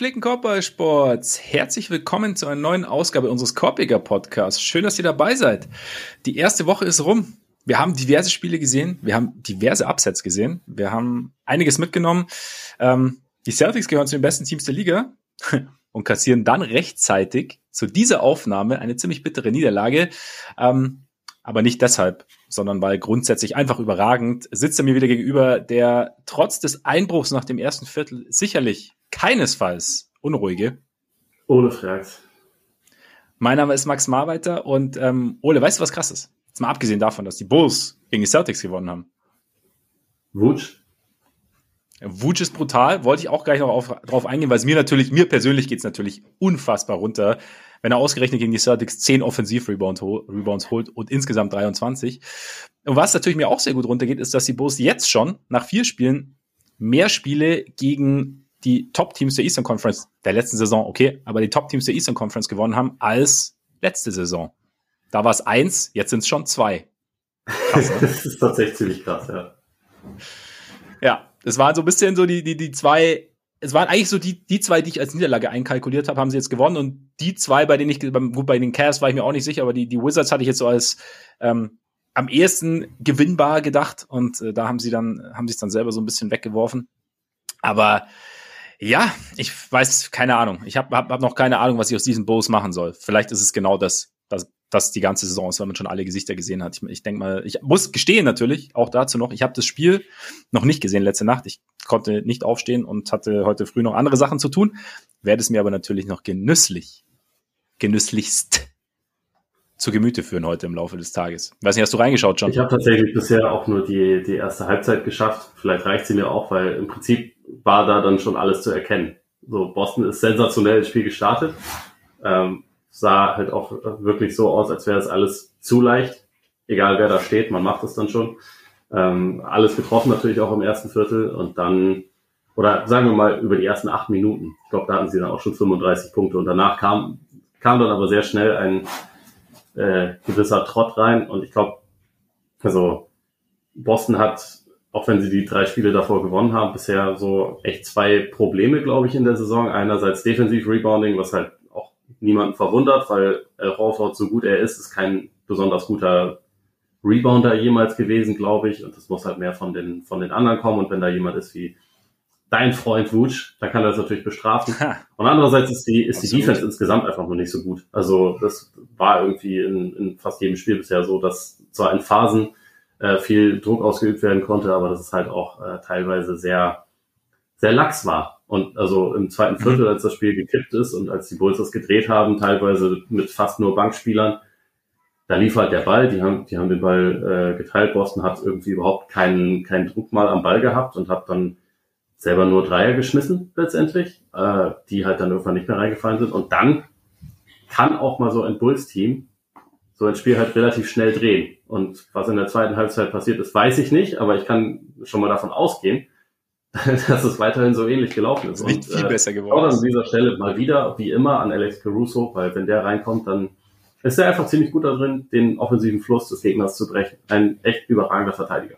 Gepflegten Korbballsports, herzlich willkommen zu einer neuen Ausgabe unseres Korbiger Podcasts. Schön, dass ihr dabei seid. Die erste Woche ist rum. Wir haben diverse Spiele gesehen, wir haben diverse Upsets gesehen, wir haben einiges mitgenommen. Ähm, die Celtics gehören zu den besten Teams der Liga und kassieren dann rechtzeitig zu dieser Aufnahme eine ziemlich bittere Niederlage. Ähm, aber nicht deshalb, sondern weil grundsätzlich einfach überragend sitzt er mir wieder gegenüber, der trotz des Einbruchs nach dem ersten Viertel sicherlich keinesfalls unruhige. Ohne Frage. Mein Name ist Max Marweiter und ähm, Ole, weißt du, was krass ist? Jetzt mal abgesehen davon, dass die Bulls gegen die Celtics gewonnen haben. Wutsch? Wutsch ist brutal, wollte ich auch gleich noch auf, drauf eingehen, weil es mir natürlich, mir persönlich geht's natürlich unfassbar runter, wenn er ausgerechnet gegen die Celtics 10 Offensiv-Rebounds Rebounds holt und insgesamt 23. Und was natürlich mir auch sehr gut runtergeht, ist, dass die Bulls jetzt schon nach vier Spielen mehr Spiele gegen die Top-Teams der Eastern Conference der letzten Saison, okay, aber die Top-Teams der Eastern Conference gewonnen haben als letzte Saison. Da war es eins, jetzt sind es schon zwei. Krass, ne? das ist tatsächlich ziemlich krass, ja. Ja, es waren so ein bisschen so die, die, die zwei, es waren eigentlich so die, die zwei, die ich als Niederlage einkalkuliert habe, haben sie jetzt gewonnen und die zwei, bei denen ich, gut, bei den Cavs war ich mir auch nicht sicher, aber die, die Wizards hatte ich jetzt so als ähm, am ehesten gewinnbar gedacht und äh, da haben sie dann, haben sich dann selber so ein bisschen weggeworfen. Aber ja, ich weiß, keine Ahnung. Ich habe hab, hab noch keine Ahnung, was ich aus diesen Bulls machen soll. Vielleicht ist es genau das, das, die ganze Saison ist, weil man schon alle Gesichter gesehen hat. Ich, ich denke mal, ich muss gestehen natürlich, auch dazu noch, ich habe das Spiel noch nicht gesehen letzte Nacht. Ich konnte nicht aufstehen und hatte heute früh noch andere Sachen zu tun. Werde es mir aber natürlich noch genüsslich, genüsslichst zu Gemüte führen heute im Laufe des Tages. Weiß nicht, hast du reingeschaut, John? Ich habe tatsächlich bisher auch nur die, die erste Halbzeit geschafft. Vielleicht reicht sie mir auch, weil im Prinzip war da dann schon alles zu erkennen. So, Boston ist sensationell ins Spiel gestartet. Ähm, sah halt auch wirklich so aus, als wäre es alles zu leicht. Egal wer da steht, man macht es dann schon. Ähm, alles getroffen natürlich auch im ersten Viertel und dann, oder sagen wir mal über die ersten acht Minuten. Ich glaube, da hatten sie dann auch schon 35 Punkte und danach kam, kam dann aber sehr schnell ein äh, gewisser Trott rein und ich glaube, also Boston hat auch wenn sie die drei Spiele davor gewonnen haben, bisher so echt zwei Probleme, glaube ich, in der Saison. Einerseits Defensiv Rebounding, was halt niemanden verwundert, weil Al Horford, so gut er ist, ist kein besonders guter Rebounder jemals gewesen, glaube ich. Und das muss halt mehr von den, von den anderen kommen. Und wenn da jemand ist wie dein Freund Wutsch, dann kann er das natürlich bestrafen. Und andererseits ist die, ist die Defense insgesamt einfach noch nicht so gut. Also das war irgendwie in, in fast jedem Spiel bisher so, dass zwar in Phasen äh, viel Druck ausgeübt werden konnte, aber dass es halt auch äh, teilweise sehr, sehr lax war. Und also im zweiten mhm. Viertel, als das Spiel gekippt ist und als die Bulls das gedreht haben, teilweise mit fast nur Bankspielern, da lief halt der Ball, die haben, die haben den Ball äh, geteilt. Boston hat irgendwie überhaupt keinen, keinen Druck mal am Ball gehabt und hat dann selber nur Dreier geschmissen letztendlich, äh, die halt dann irgendwann nicht mehr reingefallen sind. Und dann kann auch mal so ein Bulls-Team so ein Spiel halt relativ schnell drehen. Und was in der zweiten Halbzeit passiert ist, weiß ich nicht, aber ich kann schon mal davon ausgehen, dass es weiterhin so ähnlich gelaufen ist. Nicht und, viel äh, besser geworden. Auch an dieser Stelle mal wieder, wie immer, an Alex Caruso, weil wenn der reinkommt, dann ist er einfach ziemlich gut da drin, den offensiven Fluss des Gegners zu brechen. Ein echt überragender Verteidiger.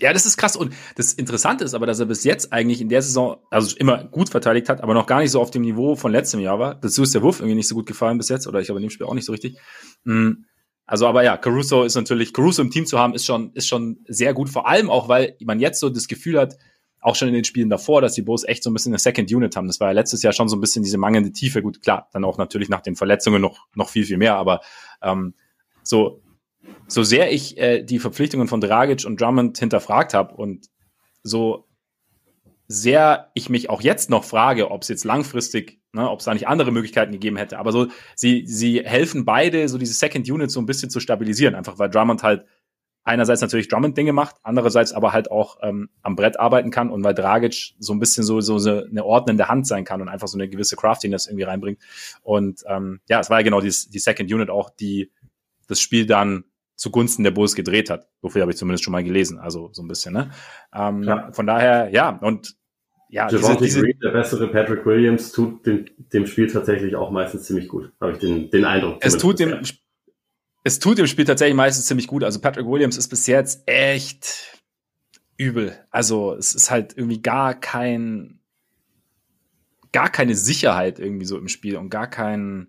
Ja, das ist krass. Und das Interessante ist aber, dass er bis jetzt eigentlich in der Saison, also immer gut verteidigt hat, aber noch gar nicht so auf dem Niveau von letztem Jahr war. Dazu ist der Wurf irgendwie nicht so gut gefallen bis jetzt, oder ich glaube in dem Spiel auch nicht so richtig. Mm, also, aber ja, Caruso ist natürlich, Caruso im Team zu haben, ist schon, ist schon sehr gut. Vor allem auch, weil man jetzt so das Gefühl hat, auch schon in den Spielen davor, dass die Bulls echt so ein bisschen eine Second Unit haben. Das war ja letztes Jahr schon so ein bisschen diese mangelnde Tiefe. Gut, klar, dann auch natürlich nach den Verletzungen noch, noch viel, viel mehr, aber ähm, so so sehr ich äh, die Verpflichtungen von Dragic und Drummond hinterfragt habe und so sehr ich mich auch jetzt noch frage, ob es jetzt langfristig, ne, ob es da nicht andere Möglichkeiten gegeben hätte. Aber so, sie, sie helfen beide, so diese Second Unit so ein bisschen zu stabilisieren, einfach weil Drummond halt einerseits natürlich Drummond-Dinge macht, andererseits aber halt auch ähm, am Brett arbeiten kann und weil Dragic so ein bisschen so, so eine ordnende Hand sein kann und einfach so eine gewisse Craftiness irgendwie reinbringt. Und ähm, ja, es war ja genau die, die Second Unit auch, die das Spiel dann zugunsten der Bulls gedreht hat. So viel habe ich zumindest schon mal gelesen, also so ein bisschen. Ne? Ähm, ja. Von daher, ja, und ja, diese, diese Green, der bessere Patrick Williams, tut dem, dem Spiel tatsächlich auch meistens ziemlich gut, habe ich den, den Eindruck. Es tut dem, es tut dem Spiel tatsächlich meistens ziemlich gut. Also Patrick Williams ist bis jetzt echt übel. Also es ist halt irgendwie gar kein gar keine Sicherheit irgendwie so im Spiel und gar kein,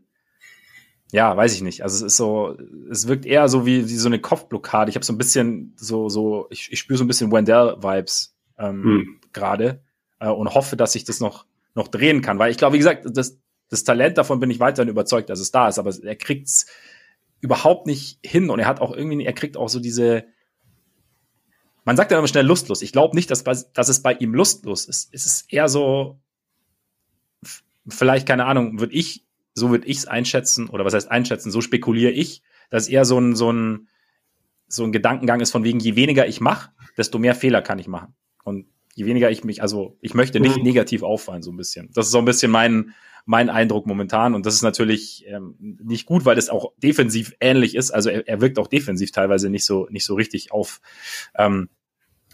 ja, weiß ich nicht. Also es ist so, es wirkt eher so wie, wie so eine Kopfblockade. Ich habe so ein bisschen so, so, ich, ich spüre so ein bisschen Wendell-Vibes ähm, hm. gerade äh, und hoffe, dass ich das noch, noch drehen kann. Weil ich glaube, wie gesagt, das, das Talent davon bin ich weiterhin überzeugt, dass es da ist, aber er kriegt's überhaupt nicht hin und er hat auch irgendwie, er kriegt auch so diese, man sagt ja immer schnell lustlos. Ich glaube nicht, dass, dass es bei ihm lustlos ist. Es ist eher so, vielleicht, keine Ahnung, würde ich, so würde ich es einschätzen, oder was heißt einschätzen, so spekuliere ich, dass eher so ein, so ein, so ein Gedankengang ist von wegen, je weniger ich mache, desto mehr Fehler kann ich machen. Und je weniger ich mich, also ich möchte nicht mhm. negativ auffallen, so ein bisschen. Das ist so ein bisschen mein, mein Eindruck momentan. Und das ist natürlich ähm, nicht gut, weil es auch defensiv ähnlich ist. Also er, er wirkt auch defensiv teilweise nicht so, nicht so richtig auf, ähm,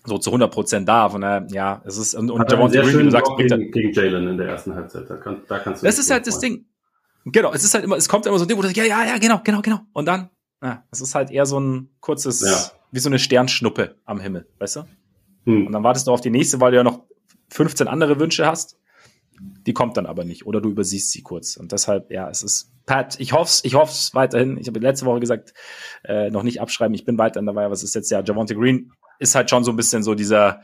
so zu 100 Prozent da. Von daher, ja, es ist, und, und Javonte Green, wie du sagst, gegen, gegen Jalen in der ersten Halbzeit. Da, kann, da kannst du. Das ist halt das Ding. Genau, es ist halt immer, es kommt immer so ein Ding, wo du sagst, ja, ja, ja, genau, genau, genau. Und dann, ja, es ist halt eher so ein kurzes, ja. wie so eine Sternschnuppe am Himmel, weißt du? Hm. Und dann wartest du auf die nächste, weil du ja noch 15 andere Wünsche hast. Die kommt dann aber nicht. Oder du übersiehst sie kurz. Und deshalb, ja, es ist, Pat, ich hoffe ich hoff's weiterhin. Ich habe letzte Woche gesagt, äh, noch nicht abschreiben, ich bin weiterhin dabei, was ist jetzt ja, Javonte Green ist halt schon so ein bisschen so dieser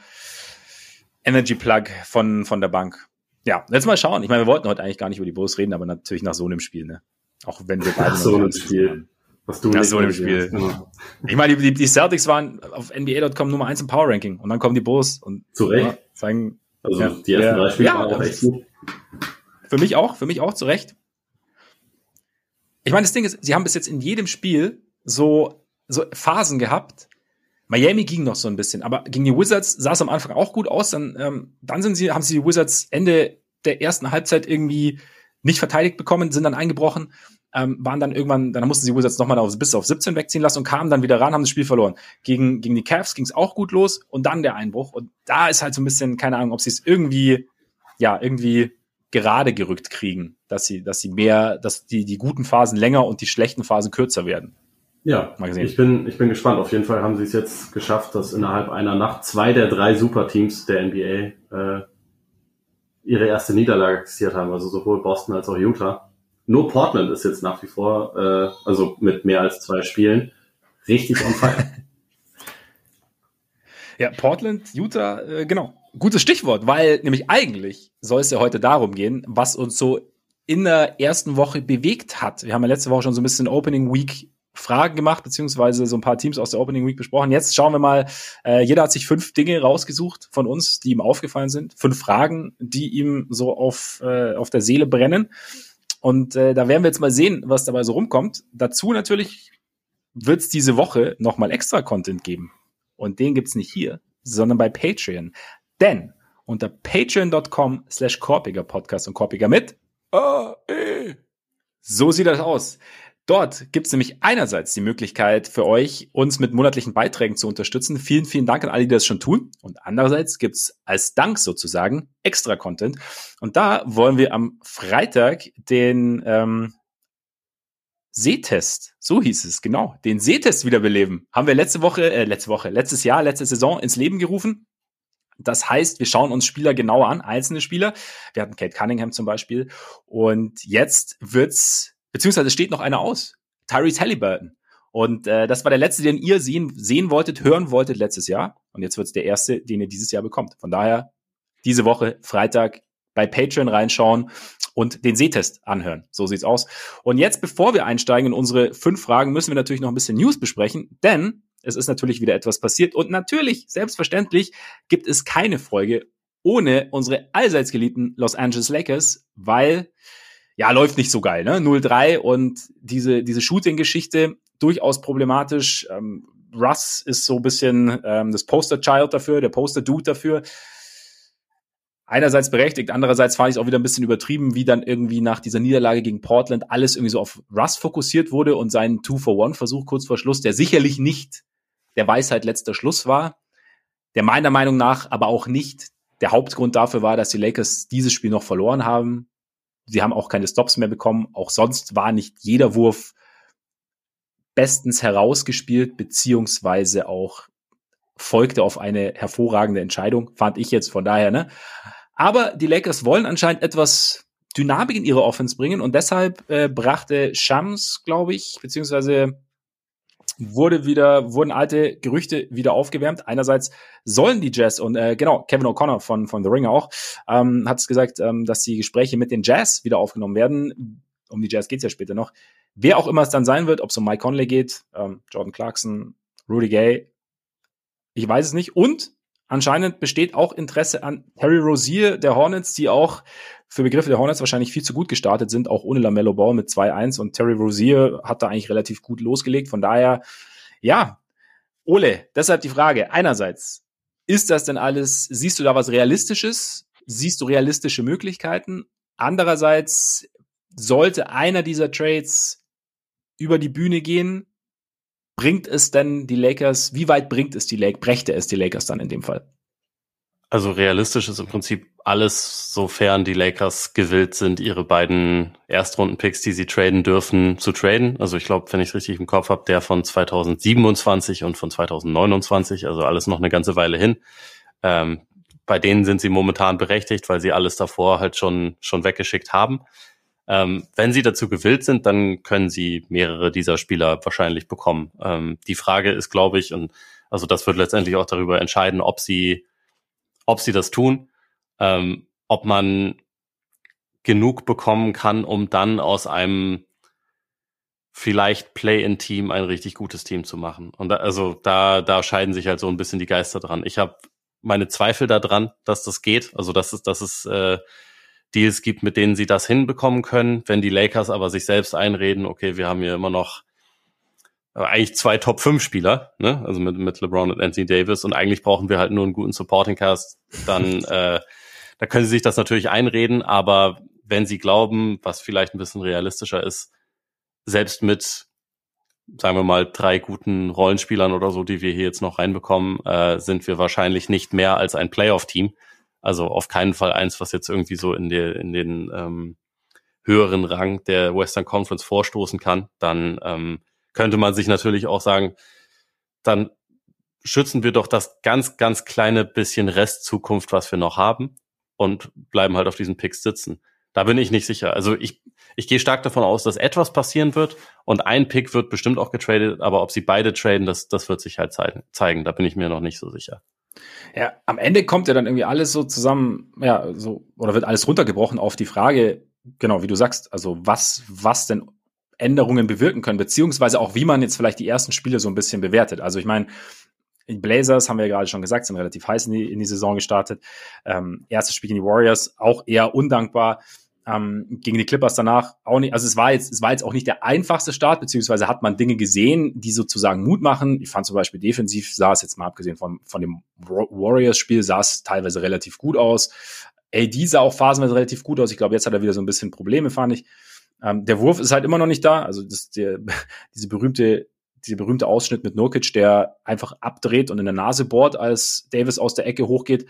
Energy Plug von, von der Bank. Ja, jetzt mal schauen. Ich meine, wir wollten heute eigentlich gar nicht über die Bulls reden, aber natürlich nach so einem Spiel, ne? Auch wenn wir beide nach so einem Spiel. Was du nach so einem Spiel. Genau. Ich meine, die, die Celtics waren auf NBA.com Nummer eins im Power Ranking und dann kommen die Bulls und zu Recht. Ja, zeigen, also ja, die ersten drei Spiele ja, waren auch echt gut. Für mich auch, für mich auch zu Recht. Ich meine, das Ding ist, sie haben bis jetzt in jedem Spiel so, so Phasen gehabt. Miami ging noch so ein bisschen, aber gegen die Wizards sah es am Anfang auch gut aus. Dann, ähm, dann sind sie, haben sie die Wizards Ende der ersten Halbzeit irgendwie nicht verteidigt bekommen, sind dann eingebrochen, ähm, waren dann irgendwann, dann mussten sie Wizards nochmal auf, bis auf 17 wegziehen lassen und kamen dann wieder ran, haben das Spiel verloren. Gegen, gegen die Cavs ging es auch gut los und dann der Einbruch. Und da ist halt so ein bisschen, keine Ahnung, ob sie es irgendwie, ja, irgendwie gerade gerückt kriegen, dass sie, dass sie mehr, dass die, die guten Phasen länger und die schlechten Phasen kürzer werden. Ja, ich bin, ich bin gespannt. Auf jeden Fall haben sie es jetzt geschafft, dass innerhalb einer Nacht zwei der drei Superteams der NBA äh, ihre erste Niederlage kassiert haben, also sowohl Boston als auch Utah. Nur Portland ist jetzt nach wie vor, äh, also mit mehr als zwei Spielen, richtig on fire. ja, Portland, Utah, äh, genau gutes Stichwort, weil nämlich eigentlich soll es ja heute darum gehen, was uns so in der ersten Woche bewegt hat. Wir haben ja letzte Woche schon so ein bisschen Opening Week Fragen gemacht, beziehungsweise so ein paar Teams aus der Opening Week besprochen. Jetzt schauen wir mal, äh, jeder hat sich fünf Dinge rausgesucht von uns, die ihm aufgefallen sind. Fünf Fragen, die ihm so auf, äh, auf der Seele brennen. Und äh, da werden wir jetzt mal sehen, was dabei so rumkommt. Dazu natürlich wird es diese Woche nochmal extra Content geben. Und den gibt's nicht hier, sondern bei Patreon. Denn unter patreon.com slash Korpiger Podcast und Korpiger mit A, E. So sieht das aus. Dort gibt es nämlich einerseits die Möglichkeit für euch, uns mit monatlichen Beiträgen zu unterstützen. Vielen, vielen Dank an alle, die das schon tun. Und andererseits gibt es als Dank sozusagen extra Content. Und da wollen wir am Freitag den ähm, Sehtest, so hieß es, genau, den Sehtest wiederbeleben. Haben wir letzte Woche, äh, letzte Woche, letztes Jahr, letzte Saison ins Leben gerufen. Das heißt, wir schauen uns Spieler genauer an, einzelne Spieler. Wir hatten Kate Cunningham zum Beispiel. Und jetzt wird's, beziehungsweise steht noch einer aus. Tyrese Halliburton. Und äh, das war der letzte, den ihr sehen, sehen wolltet, hören wolltet letztes Jahr. Und jetzt wird's der erste, den ihr dieses Jahr bekommt. Von daher diese Woche, Freitag, bei Patreon reinschauen und den Sehtest anhören. So sieht's aus. Und jetzt, bevor wir einsteigen in unsere fünf Fragen, müssen wir natürlich noch ein bisschen News besprechen, denn es ist natürlich wieder etwas passiert. Und natürlich, selbstverständlich, gibt es keine Folge ohne unsere allseits geliebten Los Angeles Lakers, weil ja, läuft nicht so geil, ne? 0-3 und diese, diese Shooting-Geschichte durchaus problematisch. Ähm, Russ ist so ein bisschen ähm, das Poster-Child dafür, der Poster-Dude dafür. Einerseits berechtigt, andererseits fand ich es auch wieder ein bisschen übertrieben, wie dann irgendwie nach dieser Niederlage gegen Portland alles irgendwie so auf Russ fokussiert wurde und seinen Two-for-One-Versuch kurz vor Schluss, der sicherlich nicht der Weisheit letzter Schluss war, der meiner Meinung nach aber auch nicht der Hauptgrund dafür war, dass die Lakers dieses Spiel noch verloren haben. Sie haben auch keine Stops mehr bekommen. Auch sonst war nicht jeder Wurf bestens herausgespielt, beziehungsweise auch folgte auf eine hervorragende Entscheidung, fand ich jetzt von daher, ne? Aber die Lakers wollen anscheinend etwas Dynamik in ihre Offense bringen und deshalb äh, brachte Shams, glaube ich, beziehungsweise wurde wieder, wurden alte Gerüchte wieder aufgewärmt. Einerseits sollen die Jazz und äh, genau, Kevin O'Connor von, von The Ringer auch, ähm, hat es gesagt, ähm, dass die Gespräche mit den Jazz wieder aufgenommen werden. Um die Jazz geht's ja später noch. Wer auch immer es dann sein wird, ob es um Mike Conley geht, ähm, Jordan Clarkson, Rudy Gay, ich weiß es nicht. Und anscheinend besteht auch Interesse an Terry Rozier der Hornets, die auch für Begriffe der Hornets wahrscheinlich viel zu gut gestartet sind, auch ohne Lamello Ball mit 2-1 und Terry Rozier hat da eigentlich relativ gut losgelegt. Von daher, ja, Ole, deshalb die Frage. Einerseits, ist das denn alles, siehst du da was Realistisches? Siehst du realistische Möglichkeiten? Andererseits, sollte einer dieser Trades über die Bühne gehen, bringt es denn die Lakers, wie weit bringt es die Lakers, brächte es die Lakers dann in dem Fall? Also realistisch ist im Prinzip alles, sofern die Lakers gewillt sind, ihre beiden Erstrunden-Picks, die sie traden dürfen, zu traden. Also ich glaube, wenn ich es richtig im Kopf habe, der von 2027 und von 2029, also alles noch eine ganze Weile hin. Ähm, bei denen sind sie momentan berechtigt, weil sie alles davor halt schon, schon weggeschickt haben. Ähm, wenn sie dazu gewillt sind, dann können sie mehrere dieser Spieler wahrscheinlich bekommen. Ähm, die Frage ist, glaube ich, und also das wird letztendlich auch darüber entscheiden, ob sie ob sie das tun, ähm, ob man genug bekommen kann, um dann aus einem vielleicht Play-in-Team ein richtig gutes Team zu machen. Und da, also da, da scheiden sich halt so ein bisschen die Geister dran. Ich habe meine Zweifel daran, dass das geht. Also dass es, dass es äh, Deals gibt, mit denen sie das hinbekommen können. Wenn die Lakers aber sich selbst einreden, okay, wir haben hier immer noch eigentlich zwei Top 5 Spieler, ne? Also mit, mit LeBron und Anthony Davis und eigentlich brauchen wir halt nur einen guten Supporting Cast, dann äh, da können sie sich das natürlich einreden, aber wenn sie glauben, was vielleicht ein bisschen realistischer ist, selbst mit sagen wir mal drei guten Rollenspielern oder so, die wir hier jetzt noch reinbekommen, äh, sind wir wahrscheinlich nicht mehr als ein Playoff-Team. Also auf keinen Fall eins, was jetzt irgendwie so in, der, in den ähm, höheren Rang der Western Conference vorstoßen kann. Dann ähm, könnte man sich natürlich auch sagen, dann schützen wir doch das ganz, ganz kleine bisschen Restzukunft, was wir noch haben und bleiben halt auf diesen Picks sitzen. Da bin ich nicht sicher. Also ich, ich gehe stark davon aus, dass etwas passieren wird und ein Pick wird bestimmt auch getradet, aber ob sie beide traden, das, das wird sich halt zeigen. Da bin ich mir noch nicht so sicher. Ja, am Ende kommt ja dann irgendwie alles so zusammen, ja, so, oder wird alles runtergebrochen auf die Frage, genau, wie du sagst, also was, was denn Änderungen bewirken können, beziehungsweise auch wie man jetzt vielleicht die ersten Spiele so ein bisschen bewertet. Also ich meine, die Blazers, haben wir ja gerade schon gesagt, sind relativ heiß in die, in die Saison gestartet. Ähm, erstes Spiel gegen die Warriors, auch eher undankbar. Ähm, gegen die Clippers danach auch nicht, also es war jetzt, es war jetzt auch nicht der einfachste Start, beziehungsweise hat man Dinge gesehen, die sozusagen Mut machen. Ich fand zum Beispiel defensiv sah es jetzt mal abgesehen von, von dem Warriors-Spiel, sah es teilweise relativ gut aus. AD sah auch phasenweise relativ gut aus. Ich glaube, jetzt hat er wieder so ein bisschen Probleme, fand ich. Ähm, der Wurf ist halt immer noch nicht da. Also das, der, diese berühmte, diese berühmte Ausschnitt mit Nurkic, der einfach abdreht und in der Nase bohrt, als Davis aus der Ecke hochgeht,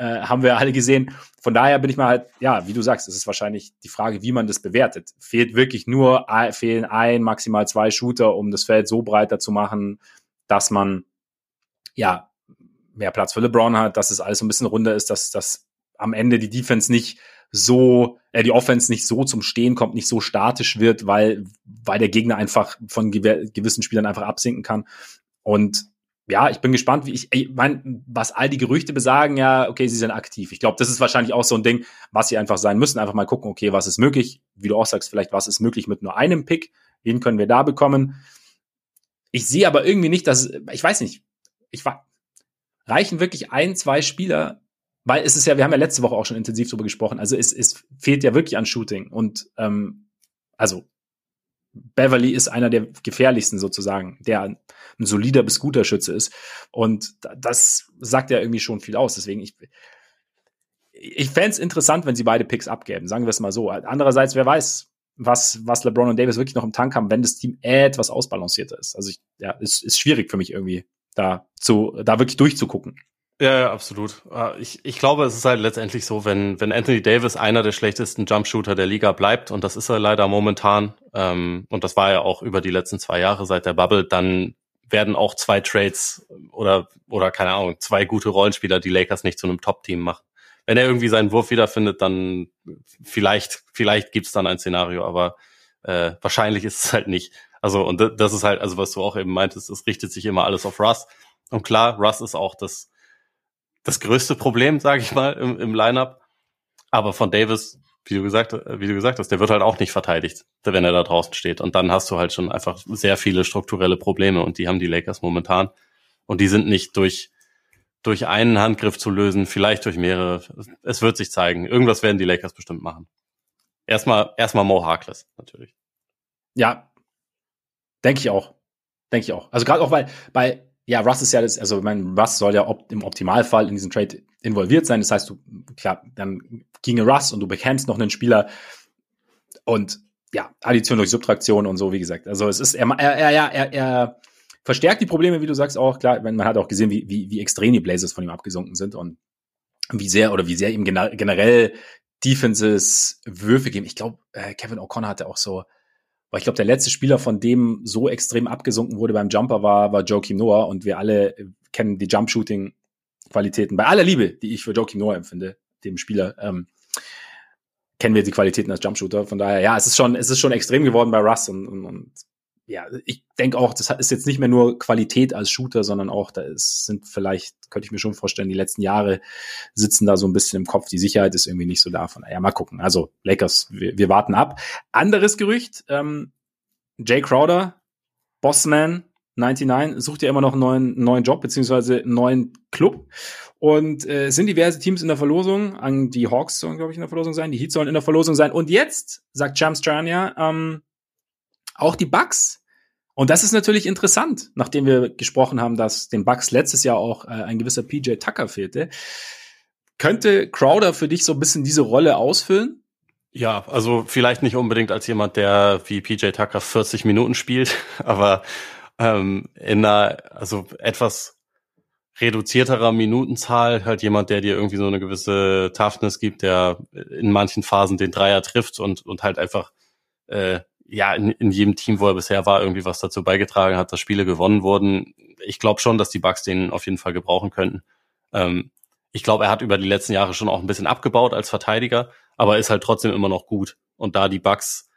äh, haben wir alle gesehen. Von daher bin ich mal halt, ja, wie du sagst, es ist wahrscheinlich die Frage, wie man das bewertet. Fehlt wirklich nur, fehlen ein, maximal zwei Shooter, um das Feld so breiter zu machen, dass man, ja, mehr Platz für LeBron hat, dass es alles so ein bisschen runder ist, dass, dass am Ende die Defense nicht so, äh, die Offense nicht so zum Stehen kommt, nicht so statisch wird, weil, weil der Gegner einfach von gewissen Spielern einfach absinken kann. Und ja, ich bin gespannt, wie ich, ich meine, was all die Gerüchte besagen, ja, okay, sie sind aktiv. Ich glaube, das ist wahrscheinlich auch so ein Ding, was sie einfach sein müssen. Einfach mal gucken, okay, was ist möglich? Wie du auch sagst, vielleicht, was ist möglich mit nur einem Pick? Wen können wir da bekommen? Ich sehe aber irgendwie nicht, dass, ich weiß nicht, ich war, reichen wirklich ein, zwei Spieler, weil es ist ja, wir haben ja letzte Woche auch schon intensiv darüber gesprochen, also es, es fehlt ja wirklich an Shooting und ähm, also Beverly ist einer der gefährlichsten sozusagen, der ein solider bis guter Schütze ist und das sagt ja irgendwie schon viel aus, deswegen ich ich fände es interessant, wenn sie beide Picks abgeben, sagen wir es mal so. Andererseits, wer weiß, was, was LeBron und Davis wirklich noch im Tank haben, wenn das Team etwas ausbalancierter ist. Also ich, ja, es ist schwierig für mich irgendwie, da zu, da wirklich durchzugucken. Ja, ja, absolut. Äh, ich, ich glaube, es ist halt letztendlich so, wenn, wenn Anthony Davis einer der schlechtesten Jumpshooter der Liga bleibt, und das ist er leider momentan, ähm, und das war ja auch über die letzten zwei Jahre seit der Bubble, dann werden auch zwei Trades oder, oder keine Ahnung, zwei gute Rollenspieler die Lakers nicht zu einem Top-Team machen. wenn er irgendwie seinen Wurf wiederfindet, dann vielleicht, vielleicht gibt's dann ein Szenario, aber äh, wahrscheinlich ist es halt nicht. Also, und das ist halt, also was du auch eben meintest, es richtet sich immer alles auf Russ. Und klar, Russ ist auch das, das größte Problem, sage ich mal, im, im Lineup. Aber von Davis, wie du gesagt, wie du gesagt hast, der wird halt auch nicht verteidigt, wenn er da draußen steht. Und dann hast du halt schon einfach sehr viele strukturelle Probleme und die haben die Lakers momentan. Und die sind nicht durch, durch einen Handgriff zu lösen, vielleicht durch mehrere. Es wird sich zeigen. Irgendwas werden die Lakers bestimmt machen. Erstmal, erstmal Mo Harkless, natürlich. Ja, denke ich auch. Denke ich auch. Also gerade auch, weil bei, ja, Russ ist ja das, also mein Russ soll ja op im Optimalfall in diesen Trade involviert sein. Das heißt, du, klar, dann ginge Russ und du bekämst noch einen Spieler und ja, Addition durch Subtraktion und so, wie gesagt. Also es ist, er, er, er, er, er verstärkt die Probleme, wie du sagst, auch. Klar, man hat auch gesehen, wie, wie, wie extrem die Blazers von ihm abgesunken sind und wie sehr oder wie sehr ihm generell Defenses Würfe geben. Ich glaube, äh, Kevin O'Connor hatte auch so, weil ich glaube, der letzte Spieler, von dem so extrem abgesunken wurde beim Jumper, war, war Joakim Noah und wir alle kennen die Jump-Shooting-Qualitäten. Bei aller Liebe, die ich für Joakim Noah empfinde, dem Spieler, ähm, kennen wir die Qualitäten als Jumpshooter. Von daher, ja, es ist schon, es ist schon extrem geworden bei Russ und, und, und ja, ich denke auch, das ist jetzt nicht mehr nur Qualität als Shooter, sondern auch, da ist, sind vielleicht, könnte ich mir schon vorstellen, die letzten Jahre sitzen da so ein bisschen im Kopf. Die Sicherheit ist irgendwie nicht so da. Von, ja, mal gucken. Also Lakers, wir, wir warten ab. Anderes Gerücht, ähm, Jay Crowder, Bossman 99, sucht ja immer noch einen neuen, neuen Job, beziehungsweise einen neuen Club. Und äh, sind diverse Teams in der Verlosung. An die Hawks sollen, glaube ich, in der Verlosung sein. Die Heat sollen in der Verlosung sein. Und jetzt, sagt James Strania, ähm, auch die Bucks und das ist natürlich interessant, nachdem wir gesprochen haben, dass den Bucks letztes Jahr auch äh, ein gewisser PJ Tucker fehlte. Könnte Crowder für dich so ein bisschen diese Rolle ausfüllen? Ja, also vielleicht nicht unbedingt als jemand, der wie PJ Tucker 40 Minuten spielt, aber ähm, in einer also etwas reduzierterer Minutenzahl halt jemand, der dir irgendwie so eine gewisse Toughness gibt, der in manchen Phasen den Dreier trifft und und halt einfach äh, ja in, in jedem Team, wo er bisher war, irgendwie was dazu beigetragen hat, dass Spiele gewonnen wurden. Ich glaube schon, dass die Bucks den auf jeden Fall gebrauchen könnten. Ähm, ich glaube, er hat über die letzten Jahre schon auch ein bisschen abgebaut als Verteidiger, aber ist halt trotzdem immer noch gut. Und da die Bucks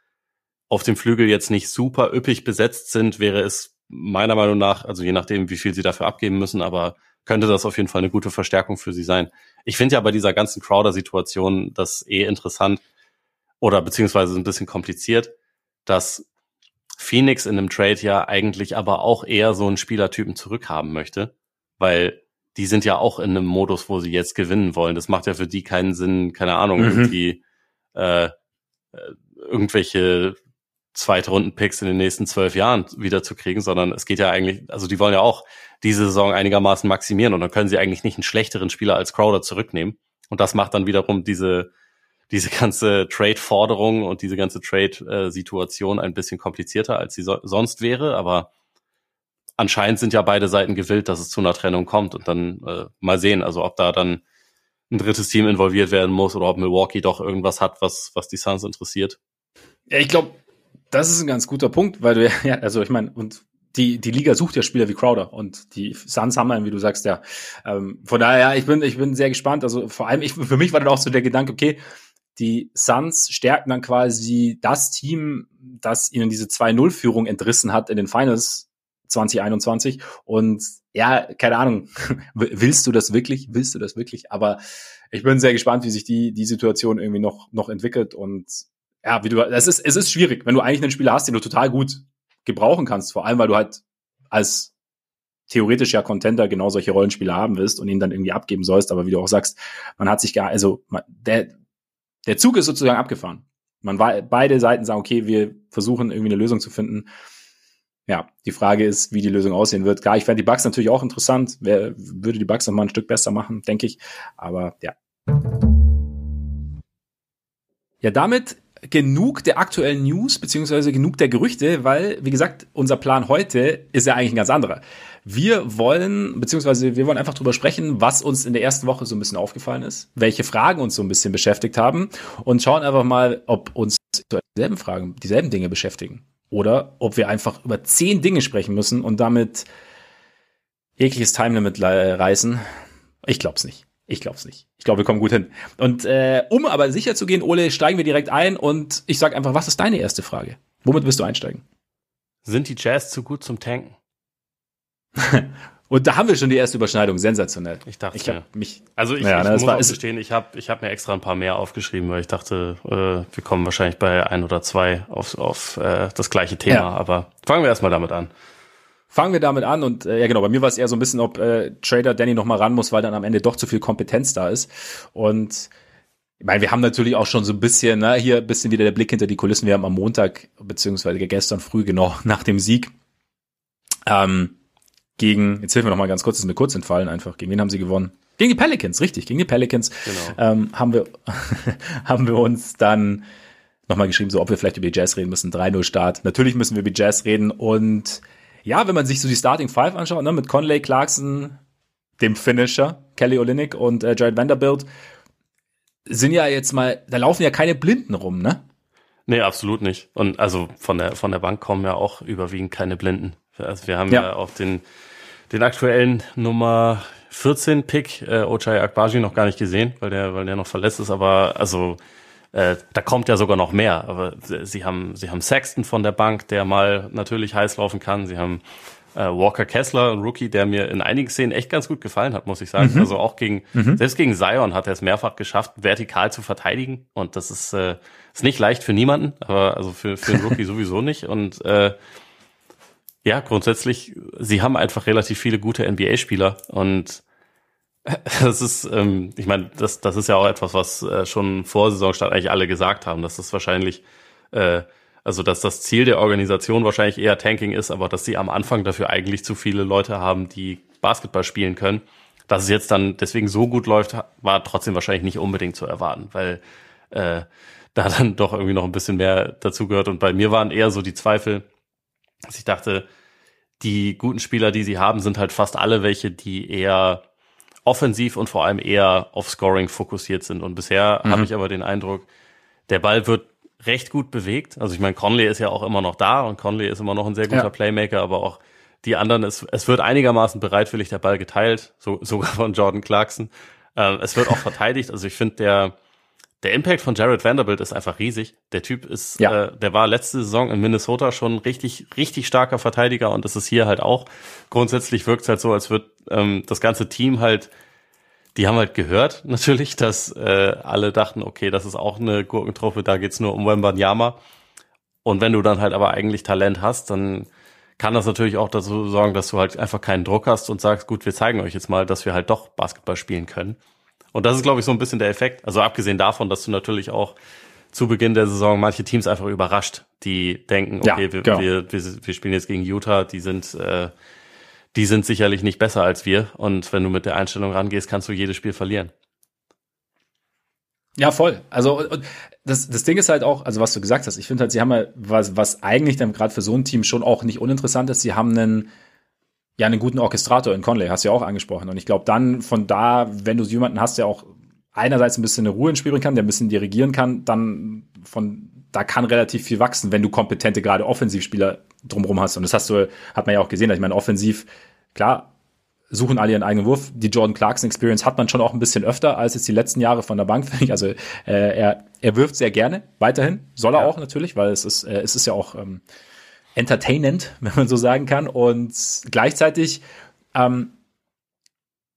auf dem Flügel jetzt nicht super üppig besetzt sind, wäre es meiner Meinung nach, also je nachdem, wie viel sie dafür abgeben müssen, aber könnte das auf jeden Fall eine gute Verstärkung für sie sein. Ich finde ja bei dieser ganzen Crowder-Situation das eh interessant oder beziehungsweise ein bisschen kompliziert, dass Phoenix in einem Trade ja eigentlich aber auch eher so einen Spielertypen zurückhaben möchte, weil die sind ja auch in einem Modus, wo sie jetzt gewinnen wollen. Das macht ja für die keinen Sinn, keine Ahnung, mhm. irgendwie äh, äh irgendwelche Zweitrunden-Picks in den nächsten zwölf Jahren wiederzukriegen, sondern es geht ja eigentlich, also die wollen ja auch diese Saison einigermaßen maximieren und dann können sie eigentlich nicht einen schlechteren Spieler als Crowder zurücknehmen. Und das macht dann wiederum diese diese ganze Trade-Forderung und diese ganze Trade-Situation ein bisschen komplizierter, als sie so sonst wäre. Aber anscheinend sind ja beide Seiten gewillt, dass es zu einer Trennung kommt. Und dann äh, mal sehen, also ob da dann ein drittes Team involviert werden muss oder ob Milwaukee doch irgendwas hat, was, was die Suns interessiert. Ja, ich glaube, das ist ein ganz guter Punkt, weil du ja, also ich meine, und die, die Liga sucht ja Spieler wie Crowder und die Suns haben einen, wie du sagst, ja. Ähm, von daher, ja, ich bin, ich bin sehr gespannt. Also vor allem, ich, für mich war dann auch so der Gedanke, okay, die Suns stärken dann quasi das Team, das ihnen diese 2-0-Führung entrissen hat in den Finals 2021. Und ja, keine Ahnung, willst du das wirklich? Willst du das wirklich? Aber ich bin sehr gespannt, wie sich die, die Situation irgendwie noch, noch entwickelt. Und ja, wie du, es ist, es ist schwierig, wenn du eigentlich einen Spieler hast, den du total gut gebrauchen kannst. Vor allem, weil du halt als theoretisch ja Contender genau solche Rollenspieler haben willst und ihn dann irgendwie abgeben sollst. Aber wie du auch sagst, man hat sich gar, also der, der Zug ist sozusagen abgefahren. Man war, beide Seiten sagen, okay, wir versuchen irgendwie eine Lösung zu finden. Ja, die Frage ist, wie die Lösung aussehen wird. Klar, ich fände die Bugs natürlich auch interessant. Wer würde die Bugs noch mal ein Stück besser machen, denke ich. Aber ja. Ja, damit genug der aktuellen News, beziehungsweise genug der Gerüchte, weil, wie gesagt, unser Plan heute ist ja eigentlich ein ganz anderer. Wir wollen, beziehungsweise wir wollen einfach drüber sprechen, was uns in der ersten Woche so ein bisschen aufgefallen ist, welche Fragen uns so ein bisschen beschäftigt haben und schauen einfach mal, ob uns dieselben Fragen, dieselben Dinge beschäftigen. Oder ob wir einfach über zehn Dinge sprechen müssen und damit jegliches Timelimit reißen. Ich glaub's nicht. Ich glaube es nicht. Ich glaube, wir kommen gut hin. Und äh, um aber sicher zu gehen, Ole, steigen wir direkt ein und ich sage einfach, was ist deine erste Frage? Womit wirst du einsteigen? Sind die Jazz zu gut zum Tanken? und da haben wir schon die erste Überschneidung. Sensationell. Ich dachte, ich habe mich. Also ich, ja, ich muss auch gestehen, ich habe ich hab mir extra ein paar mehr aufgeschrieben, weil ich dachte, äh, wir kommen wahrscheinlich bei ein oder zwei auf, auf äh, das gleiche Thema. Ja. Aber fangen wir erstmal damit an. Fangen wir damit an und äh, ja genau, bei mir war es eher so ein bisschen, ob äh, Trader Danny noch mal ran muss, weil dann am Ende doch zu viel Kompetenz da ist. Und ich meine, wir haben natürlich auch schon so ein bisschen, ne, hier ein bisschen wieder der Blick hinter die Kulissen. Wir haben am Montag, beziehungsweise gestern früh, genau, nach dem Sieg, ähm, gegen, jetzt hilf mir noch mal ganz kurz, ist mir kurz entfallen einfach. Gegen wen haben sie gewonnen? Gegen die Pelicans, richtig, gegen die Pelicans. Genau. Ähm, haben wir, haben wir uns dann nochmal geschrieben, so ob wir vielleicht über die Jazz reden müssen. 3-0 Start. Natürlich müssen wir über die Jazz reden und ja, wenn man sich so die Starting Five anschaut, ne, mit Conley, Clarkson, dem Finisher, Kelly Olynyk und äh, Jared Vanderbilt, sind ja jetzt mal, da laufen ja keine Blinden rum, ne? Nee, absolut nicht. Und also von der von der Bank kommen ja auch überwiegend keine Blinden. Also wir haben ja, ja auf den den aktuellen Nummer 14 Pick äh, Ochai Akbaji noch gar nicht gesehen, weil der weil der noch verletzt ist, aber also äh, da kommt ja sogar noch mehr. Aber sie haben, sie haben Sexton von der Bank, der mal natürlich heiß laufen kann. Sie haben äh, Walker Kessler, ein Rookie, der mir in einigen Szenen echt ganz gut gefallen hat, muss ich sagen. Mhm. Also auch gegen, mhm. selbst gegen Zion hat er es mehrfach geschafft, vertikal zu verteidigen. Und das ist, äh, ist nicht leicht für niemanden, aber also für, für einen Rookie sowieso nicht. Und äh, ja, grundsätzlich, sie haben einfach relativ viele gute NBA-Spieler und Das ist, ähm, ich meine, das, das ist ja auch etwas, was äh, schon vor Saisonstart eigentlich alle gesagt haben, dass das wahrscheinlich, äh, also dass das Ziel der Organisation wahrscheinlich eher Tanking ist, aber dass sie am Anfang dafür eigentlich zu viele Leute haben, die Basketball spielen können. Dass es jetzt dann deswegen so gut läuft, war trotzdem wahrscheinlich nicht unbedingt zu erwarten, weil äh, da dann doch irgendwie noch ein bisschen mehr dazu gehört. Und bei mir waren eher so die Zweifel, dass ich dachte, die guten Spieler, die sie haben, sind halt fast alle welche, die eher offensiv und vor allem eher auf Scoring fokussiert sind. Und bisher mhm. habe ich aber den Eindruck, der Ball wird recht gut bewegt. Also ich meine, Conley ist ja auch immer noch da und Conley ist immer noch ein sehr guter ja. Playmaker, aber auch die anderen, es, es wird einigermaßen bereitwillig der Ball geteilt, so, sogar von Jordan Clarkson. Ähm, es wird auch verteidigt. Also ich finde, der, der Impact von Jared Vanderbilt ist einfach riesig. Der Typ ist, ja. äh, der war letzte Saison in Minnesota schon richtig, richtig starker Verteidiger und das ist hier halt auch. Grundsätzlich wirkt es halt so, als wird ähm, das ganze Team halt, die haben halt gehört natürlich, dass äh, alle dachten, okay, das ist auch eine Gurkentruppe, da geht's nur um Wembanyama. Und wenn du dann halt aber eigentlich Talent hast, dann kann das natürlich auch dazu sorgen, dass du halt einfach keinen Druck hast und sagst, gut, wir zeigen euch jetzt mal, dass wir halt doch Basketball spielen können. Und das ist, glaube ich, so ein bisschen der Effekt. Also abgesehen davon, dass du natürlich auch zu Beginn der Saison manche Teams einfach überrascht, die denken, okay, ja, wir, genau. wir, wir, wir, spielen jetzt gegen Utah, die sind, äh, die sind sicherlich nicht besser als wir. Und wenn du mit der Einstellung rangehst, kannst du jedes Spiel verlieren. Ja, voll. Also das, das Ding ist halt auch, also was du gesagt hast, ich finde halt, sie haben halt, was, was eigentlich dann gerade für so ein Team schon auch nicht uninteressant ist, sie haben einen ja einen guten Orchestrator in Conley, hast du ja auch angesprochen. Und ich glaube, dann von da, wenn du jemanden hast, der auch einerseits ein bisschen eine Ruhe ins Spiel bringen kann, der ein bisschen dirigieren kann, dann von da kann relativ viel wachsen, wenn du kompetente gerade Offensivspieler drumherum hast. Und das hast du, hat man ja auch gesehen. Ich meine, offensiv, klar, suchen alle ihren eigenen Wurf. Die Jordan Clarkson Experience hat man schon auch ein bisschen öfter als jetzt die letzten Jahre von der Bank, finde ich. Also äh, er, er wirft sehr gerne weiterhin, soll er ja. auch natürlich, weil es ist, äh, es ist ja auch ähm, entertainend, wenn man so sagen kann. Und gleichzeitig, ähm,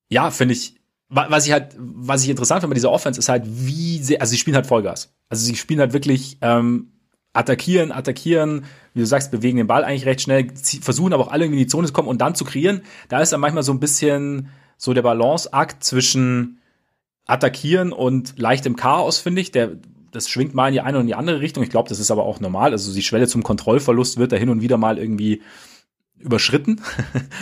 ja, finde ich, was ich halt, was ich interessant finde bei dieser Offense ist halt, wie sehr, also sie spielen halt Vollgas. Also sie spielen halt wirklich ähm, attackieren, attackieren, wie du sagst, bewegen den Ball eigentlich recht schnell, versuchen aber auch alle irgendwie in die Zone zu kommen und dann zu kreieren. Da ist dann manchmal so ein bisschen so der Balanceakt zwischen attackieren und leichtem Chaos, finde ich. Der, das schwingt mal in die eine und in die andere Richtung. Ich glaube, das ist aber auch normal. Also die Schwelle zum Kontrollverlust wird da hin und wieder mal irgendwie überschritten.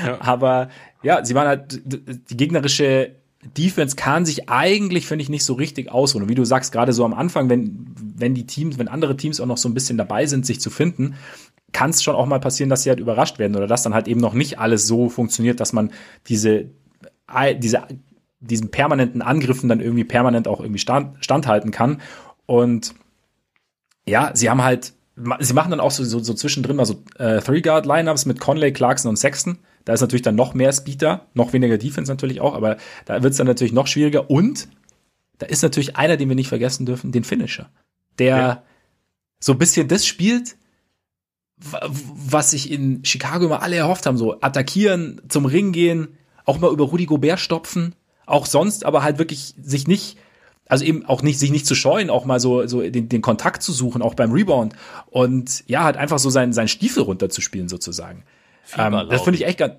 Ja. aber ja, sie waren halt, die gegnerische Defense kann sich eigentlich, finde ich, nicht so richtig ausruhen. Und wie du sagst, gerade so am Anfang, wenn, wenn die Teams, wenn andere Teams auch noch so ein bisschen dabei sind, sich zu finden, kann es schon auch mal passieren, dass sie halt überrascht werden oder dass dann halt eben noch nicht alles so funktioniert, dass man diese, diese, diesen permanenten Angriffen dann irgendwie permanent auch irgendwie stand, standhalten kann. Und ja, sie haben halt, sie machen dann auch so, so, so zwischendrin mal so äh, Three-Guard-Lineups mit Conley, Clarkson und Sexton. Da ist natürlich dann noch mehr Speed da, noch weniger Defense natürlich auch, aber da wird es dann natürlich noch schwieriger. Und da ist natürlich einer, den wir nicht vergessen dürfen, den Finisher. Der ja. so ein bisschen das spielt, was sich in Chicago immer alle erhofft haben, so attackieren, zum Ring gehen, auch mal über Rudy Gobert stopfen, auch sonst, aber halt wirklich sich nicht, also eben auch nicht, sich nicht zu scheuen, auch mal so, so den, den Kontakt zu suchen, auch beim Rebound und ja, halt einfach so seinen, seinen Stiefel runterzuspielen sozusagen. Ähm, das finde ich echt ganz,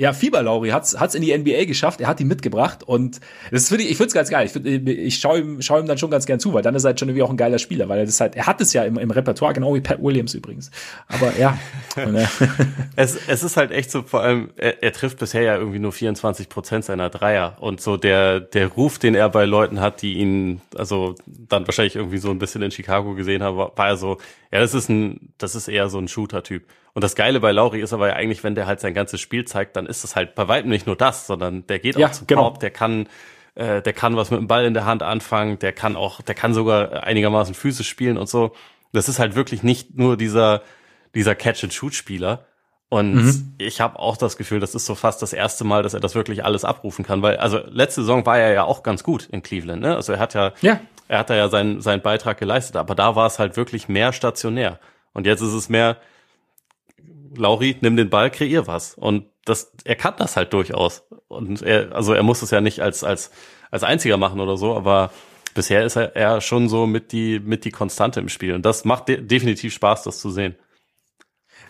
ja, Fieber Lauri hat's hat's in die NBA geschafft. Er hat die mitgebracht und das finde ich, ich finde es ganz geil. Ich, find, ich schaue ihm, schau ihm dann schon ganz gern zu, weil dann ist er halt schon irgendwie auch ein geiler Spieler, weil er das halt, er hat es ja im, im Repertoire, genau wie Pat Williams übrigens. Aber ja. Äh, es, es ist halt echt so, vor allem, er, er trifft bisher ja irgendwie nur 24 Prozent seiner Dreier und so der, der Ruf, den er bei Leuten hat, die ihn, also dann wahrscheinlich irgendwie so ein bisschen in Chicago gesehen haben, war, war er so, ja, das ist ein, das ist eher so ein Shooter-Typ. Und das Geile bei Lauri ist aber ja eigentlich, wenn der halt sein ganzes Spiel zeigt, dann ist es halt bei weitem nicht nur das, sondern der geht auch ja, zum genau. Korb, der kann, äh, der kann was mit dem Ball in der Hand anfangen, der kann auch, der kann sogar einigermaßen physisch spielen und so. Das ist halt wirklich nicht nur dieser, dieser Catch-and-Shoot-Spieler. Und mhm. ich habe auch das Gefühl, das ist so fast das erste Mal, dass er das wirklich alles abrufen kann, weil also letzte Saison war er ja auch ganz gut in Cleveland, ne? Also er hat ja, ja. er hat da ja seinen seinen Beitrag geleistet, aber da war es halt wirklich mehr stationär. Und jetzt ist es mehr, Lauri, nimm den Ball, kreier was. Und das, er kann das halt durchaus. Und er, also er muss es ja nicht als, als, als einziger machen oder so, aber bisher ist er, er schon so mit die, mit die Konstante im Spiel. Und das macht de definitiv Spaß, das zu sehen.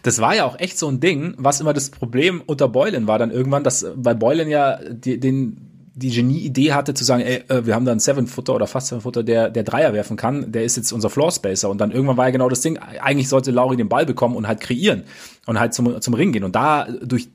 Das war ja auch echt so ein Ding, was immer das Problem unter Boylan war dann irgendwann, dass bei Boylan ja die, den, die Genie-Idee hatte zu sagen, ey, äh, wir haben da einen Seven-Footer oder fast Seven-Footer, der, der Dreier werfen kann, der ist jetzt unser Floor-Spacer. Und dann irgendwann war ja genau das Ding, eigentlich sollte Lauri den Ball bekommen und halt kreieren und halt zum, zum Ring gehen. Und da durch,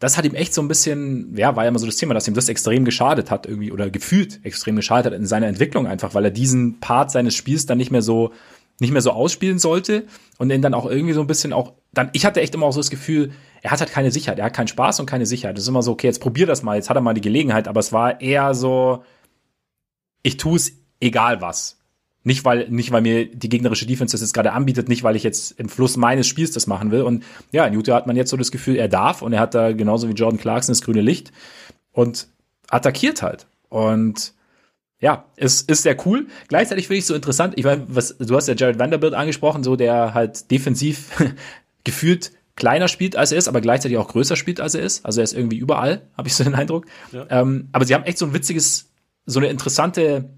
das hat ihm echt so ein bisschen, ja, war ja immer so das Thema, dass ihm das extrem geschadet hat irgendwie oder gefühlt extrem geschadet hat in seiner Entwicklung einfach, weil er diesen Part seines Spiels dann nicht mehr so nicht mehr so ausspielen sollte und ihn dann auch irgendwie so ein bisschen auch dann ich hatte echt immer auch so das Gefühl, er hat halt keine Sicherheit, er hat keinen Spaß und keine Sicherheit. Das ist immer so, okay, jetzt probier das mal, jetzt hat er mal die Gelegenheit, aber es war eher so ich tue es egal was. Nicht weil nicht weil mir die gegnerische Defense das jetzt gerade anbietet, nicht weil ich jetzt im Fluss meines Spiels das machen will und ja, in Utah hat man jetzt so das Gefühl, er darf und er hat da genauso wie Jordan Clarkson das grüne Licht und attackiert halt und ja, ist, ist sehr cool. Gleichzeitig finde ich so interessant, ich meine, was, du hast ja Jared Vanderbilt angesprochen, so der halt defensiv gefühlt kleiner spielt, als er ist, aber gleichzeitig auch größer spielt, als er ist. Also er ist irgendwie überall, habe ich so den Eindruck. Ja. Ähm, aber sie haben echt so ein witziges, so eine interessante,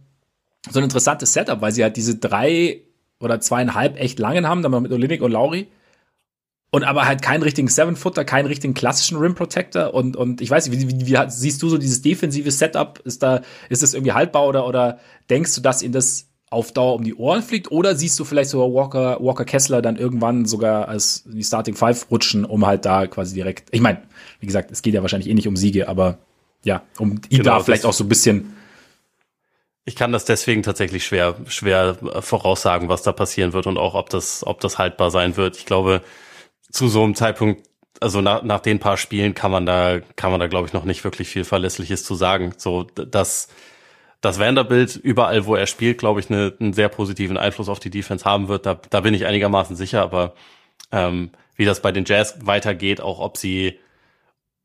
so ein interessantes Setup, weil sie halt diese drei oder zweieinhalb echt langen haben, dann mal mit Olinik und Lauri und aber halt keinen richtigen Seven-Footer, keinen richtigen klassischen Rim Protector und und ich weiß nicht, wie, wie, wie siehst du so dieses defensive Setup? Ist da ist das irgendwie haltbar oder oder denkst du, dass ihn das auf Dauer um die Ohren fliegt oder siehst du vielleicht sogar Walker Walker Kessler dann irgendwann sogar als die Starting Five rutschen, um halt da quasi direkt. Ich meine, wie gesagt, es geht ja wahrscheinlich eh nicht um Siege, aber ja, um ihn genau, da vielleicht auch so ein bisschen ich kann das deswegen tatsächlich schwer, schwer voraussagen, was da passieren wird und auch, ob das, ob das haltbar sein wird. Ich glaube, zu so einem Zeitpunkt, also nach, nach den paar Spielen kann man da, kann man da, glaube ich, noch nicht wirklich viel Verlässliches zu sagen. So, dass, dass Vanderbilt überall, wo er spielt, glaube ich, eine, einen sehr positiven Einfluss auf die Defense haben wird. Da, da bin ich einigermaßen sicher, aber ähm, wie das bei den Jazz weitergeht, auch ob sie,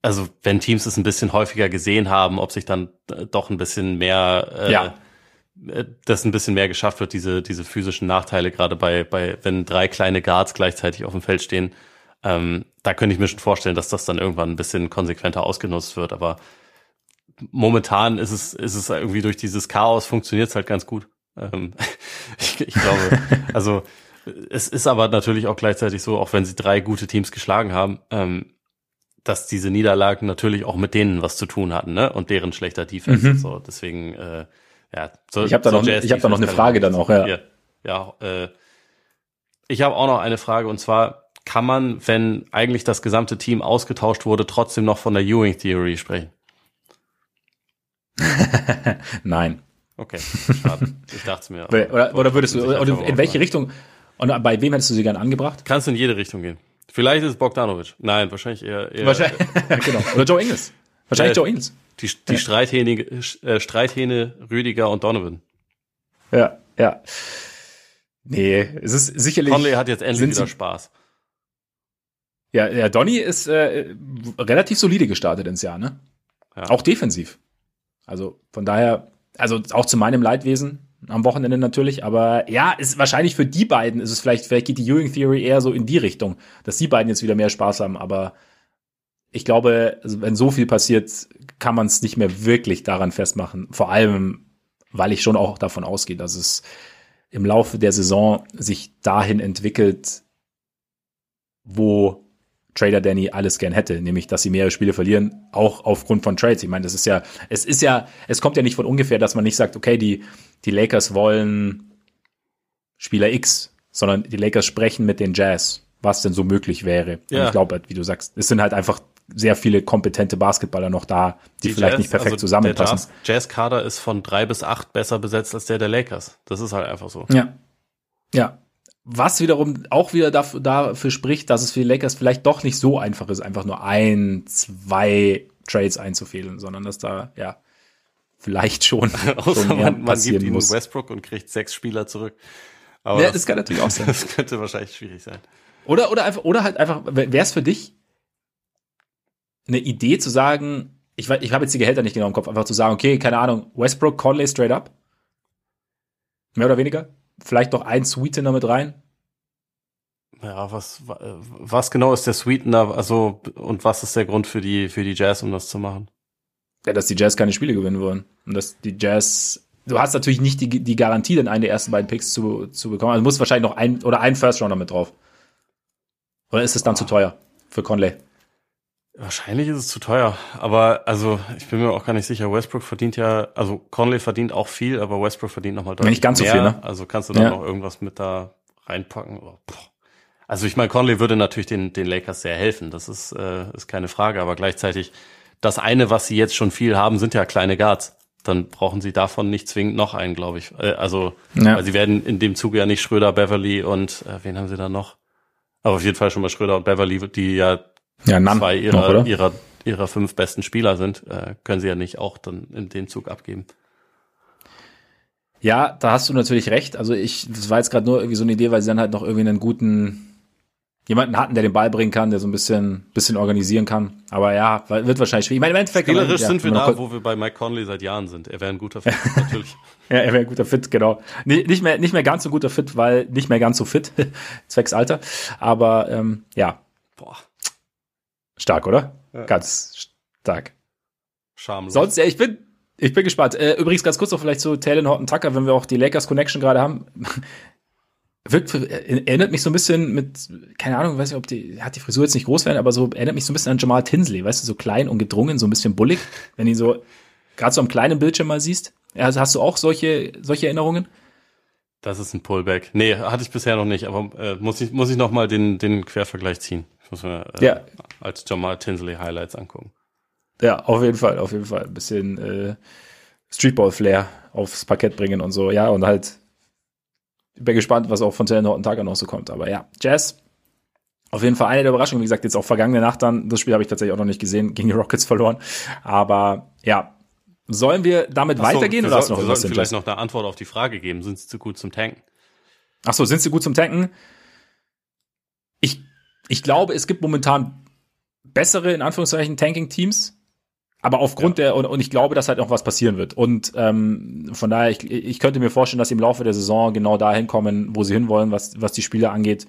also wenn Teams es ein bisschen häufiger gesehen haben, ob sich dann äh, doch ein bisschen mehr äh, ja äh, das ein bisschen mehr geschafft wird, diese, diese physischen Nachteile, gerade bei, bei, wenn drei kleine Guards gleichzeitig auf dem Feld stehen, ähm, da könnte ich mir schon vorstellen, dass das dann irgendwann ein bisschen konsequenter ausgenutzt wird. Aber momentan ist es, ist es irgendwie durch dieses Chaos funktioniert es halt ganz gut. Ähm, ich, ich glaube, also es ist aber natürlich auch gleichzeitig so, auch wenn sie drei gute Teams geschlagen haben, ähm, dass diese Niederlagen natürlich auch mit denen was zu tun hatten, ne? Und deren schlechter Defense. Mhm. So, deswegen, äh, ja. So, ich habe da, so noch, ich hab da noch eine Frage dann auch, ja. Ja, ja äh, ich habe auch noch eine Frage und zwar, kann man, wenn eigentlich das gesamte Team ausgetauscht wurde, trotzdem noch von der Ewing Theory sprechen? Nein. Okay, schade. Ich dachte es mir. Oder, oder würdest du, oder in welche Richtung, und bei wem hättest du sie gern angebracht? Kannst du in jede Richtung gehen. Vielleicht ist es Bogdanovic. Nein, wahrscheinlich eher. eher wahrscheinlich, genau. Oder Joe Ingles. Wahrscheinlich äh, Joe Ingles. Die, die ja. Streithähne, äh, Streithähne Rüdiger und Donovan. Ja, ja. Nee, es ist sicherlich. Conley hat jetzt endlich wieder Spaß. Ja, ja Donny ist äh, relativ solide gestartet ins Jahr, ne? Ja. Auch defensiv. Also von daher, also auch zu meinem Leidwesen am Wochenende natürlich, aber ja, ist wahrscheinlich für die beiden ist es vielleicht, vielleicht geht die Ewing Theory eher so in die Richtung, dass die beiden jetzt wieder mehr Spaß haben, aber ich glaube, also wenn so viel passiert, kann man es nicht mehr wirklich daran festmachen. Vor allem, weil ich schon auch davon ausgehe, dass es im Laufe der Saison sich dahin entwickelt, wo Trader Danny alles gern hätte, nämlich dass sie mehrere Spiele verlieren, auch aufgrund von Trades. Ich meine, das ist ja, es ist ja, es kommt ja nicht von ungefähr, dass man nicht sagt, okay, die, die Lakers wollen Spieler X, sondern die Lakers sprechen mit den Jazz, was denn so möglich wäre. Ja. Und ich glaube, wie du sagst, es sind halt einfach sehr viele kompetente Basketballer noch da, die, die vielleicht Jazz, nicht perfekt also zusammenpassen. Der Jazz-Kader ist von drei bis acht besser besetzt als der der Lakers. Das ist halt einfach so. Ja. Ja. Was wiederum auch wieder dafür, dafür spricht, dass es für die Lakers vielleicht doch nicht so einfach ist, einfach nur ein, zwei Trades einzufehlen, sondern dass da, ja, vielleicht schon. Außer schon man, man gibt ihnen. Westbrook und kriegt sechs Spieler zurück. Aber ja, das, das kann natürlich auch sein. Das könnte wahrscheinlich schwierig sein. Oder, oder einfach, oder halt einfach, wäre es für dich eine Idee zu sagen, ich, ich habe jetzt die Gehälter nicht genau im Kopf, einfach zu sagen, okay, keine Ahnung, Westbrook, Conley straight up. Mehr oder weniger. Vielleicht noch ein Sweetener mit rein. Ja, was, was genau ist der Sweetener, also, und was ist der Grund für die, für die Jazz, um das zu machen? Ja, dass die Jazz keine Spiele gewinnen wollen. Und dass die Jazz, du hast natürlich nicht die, die Garantie, dann einen der ersten beiden Picks zu, zu bekommen. Also muss wahrscheinlich noch ein, oder ein First Rounder mit drauf. Oder ist es dann oh. zu teuer für Conley? Wahrscheinlich ist es zu teuer, aber also ich bin mir auch gar nicht sicher. Westbrook verdient ja, also Conley verdient auch viel, aber Westbrook verdient nochmal deutlich Nicht ganz mehr. so viel, ne? Also kannst du da ja. noch irgendwas mit da reinpacken? Oh, also ich meine, Conley würde natürlich den, den Lakers sehr helfen, das ist, äh, ist keine Frage, aber gleichzeitig das eine, was sie jetzt schon viel haben, sind ja kleine Guards. Dann brauchen sie davon nicht zwingend noch einen, glaube ich. Äh, also, ja. weil sie werden in dem Zuge ja nicht Schröder, Beverly und äh, wen haben sie da noch? Aber auf jeden Fall schon mal Schröder und Beverly, die ja ja, None zwei ihrer, noch, ihrer, ihrer fünf besten Spieler sind, äh, können sie ja nicht auch dann in den Zug abgeben. Ja, da hast du natürlich recht. Also ich, das war jetzt gerade nur irgendwie so eine Idee, weil sie dann halt noch irgendwie einen guten jemanden hatten, der den Ball bringen kann, der so ein bisschen, bisschen organisieren kann. Aber ja, wird wahrscheinlich schwierig. Ich meine, im Endeffekt. Spielerisch ja, sind wir da, wo wir bei Mike Conley seit Jahren sind. Er wäre ein guter Fit, natürlich. ja, er wäre ein guter Fit, genau. Nicht mehr, nicht mehr ganz so guter Fit, weil nicht mehr ganz so fit, zwecks Alter. Aber ähm, ja. Boah. Stark, oder? Ja. Ganz stark. Schamlos. Sonst, ja, ich bin, ich bin gespannt. Äh, übrigens ganz kurz noch vielleicht zu Taylor Horton Tucker, wenn wir auch die Lakers Connection gerade haben. Wirkt, äh, erinnert mich so ein bisschen mit, keine Ahnung, weiß nicht, ob die, hat die Frisur jetzt nicht groß werden, aber so erinnert mich so ein bisschen an Jamal Tinsley, weißt du, so klein und gedrungen, so ein bisschen bullig, wenn ihn so gerade so am kleinen Bildschirm mal siehst. Also hast du auch solche, solche Erinnerungen? Das ist ein Pullback. Nee, hatte ich bisher noch nicht, aber äh, muss ich, muss ich noch mal den, den Quervergleich ziehen. Mir äh, ja. Als Jamal Tinsley Highlights angucken. Ja, auf jeden Fall, auf jeden Fall. Ein bisschen äh, Streetball-Flair aufs Parkett bringen und so. Ja, und halt, ich bin gespannt, was auch von Taylor Norton Tucker noch so kommt. Aber ja, Jazz, auf jeden Fall eine der Überraschungen. Wie gesagt, jetzt auch vergangene Nacht dann, das Spiel habe ich tatsächlich auch noch nicht gesehen, gegen die Rockets verloren. Aber ja, Sollen wir damit Achso, weitergehen oder hast du noch wir was? vielleicht noch eine Antwort auf die Frage geben. Sind sie zu gut zum Tanken? Ach so, sind sie gut zum Tanken? Ich ich glaube, es gibt momentan bessere, in Anführungszeichen, Tanking-Teams. Aber aufgrund ja. der, und, und, ich glaube, dass halt noch was passieren wird. Und ähm, von daher, ich, ich könnte mir vorstellen, dass sie im Laufe der Saison genau dahin kommen, wo sie hinwollen, was, was die Spiele angeht.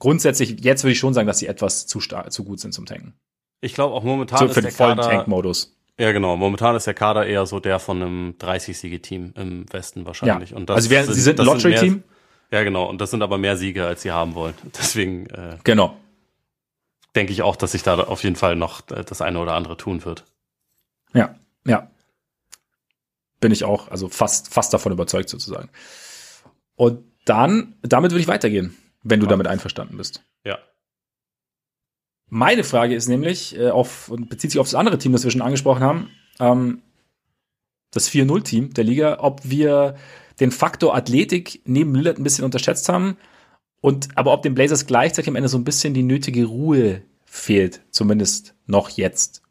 Grundsätzlich, jetzt würde ich schon sagen, dass sie etwas zu, stark, zu gut sind zum Tanken. Ich glaube auch momentan so, ist für der vollen Tank-Modus. Ja, genau. Momentan ist der Kader eher so der von einem 30-Siege-Team im Westen wahrscheinlich. Ja. Und das also wir, sind, sie sind ein Lottery-Team? Ja, genau. Und das sind aber mehr Siege, als sie haben wollen. Deswegen äh, genau. Denke ich auch, dass sich da auf jeden Fall noch äh, das eine oder andere tun wird. Ja, ja. Bin ich auch, also fast, fast davon überzeugt sozusagen. Und dann, damit würde ich weitergehen, wenn du ja. damit einverstanden bist. Ja. Meine Frage ist nämlich, äh, auf, und bezieht sich auf das andere Team, das wir schon angesprochen haben, ähm, das 4-0-Team der Liga, ob wir den Faktor Athletik neben Lillard ein bisschen unterschätzt haben und aber ob den Blazers gleichzeitig am Ende so ein bisschen die nötige Ruhe fehlt, zumindest noch jetzt.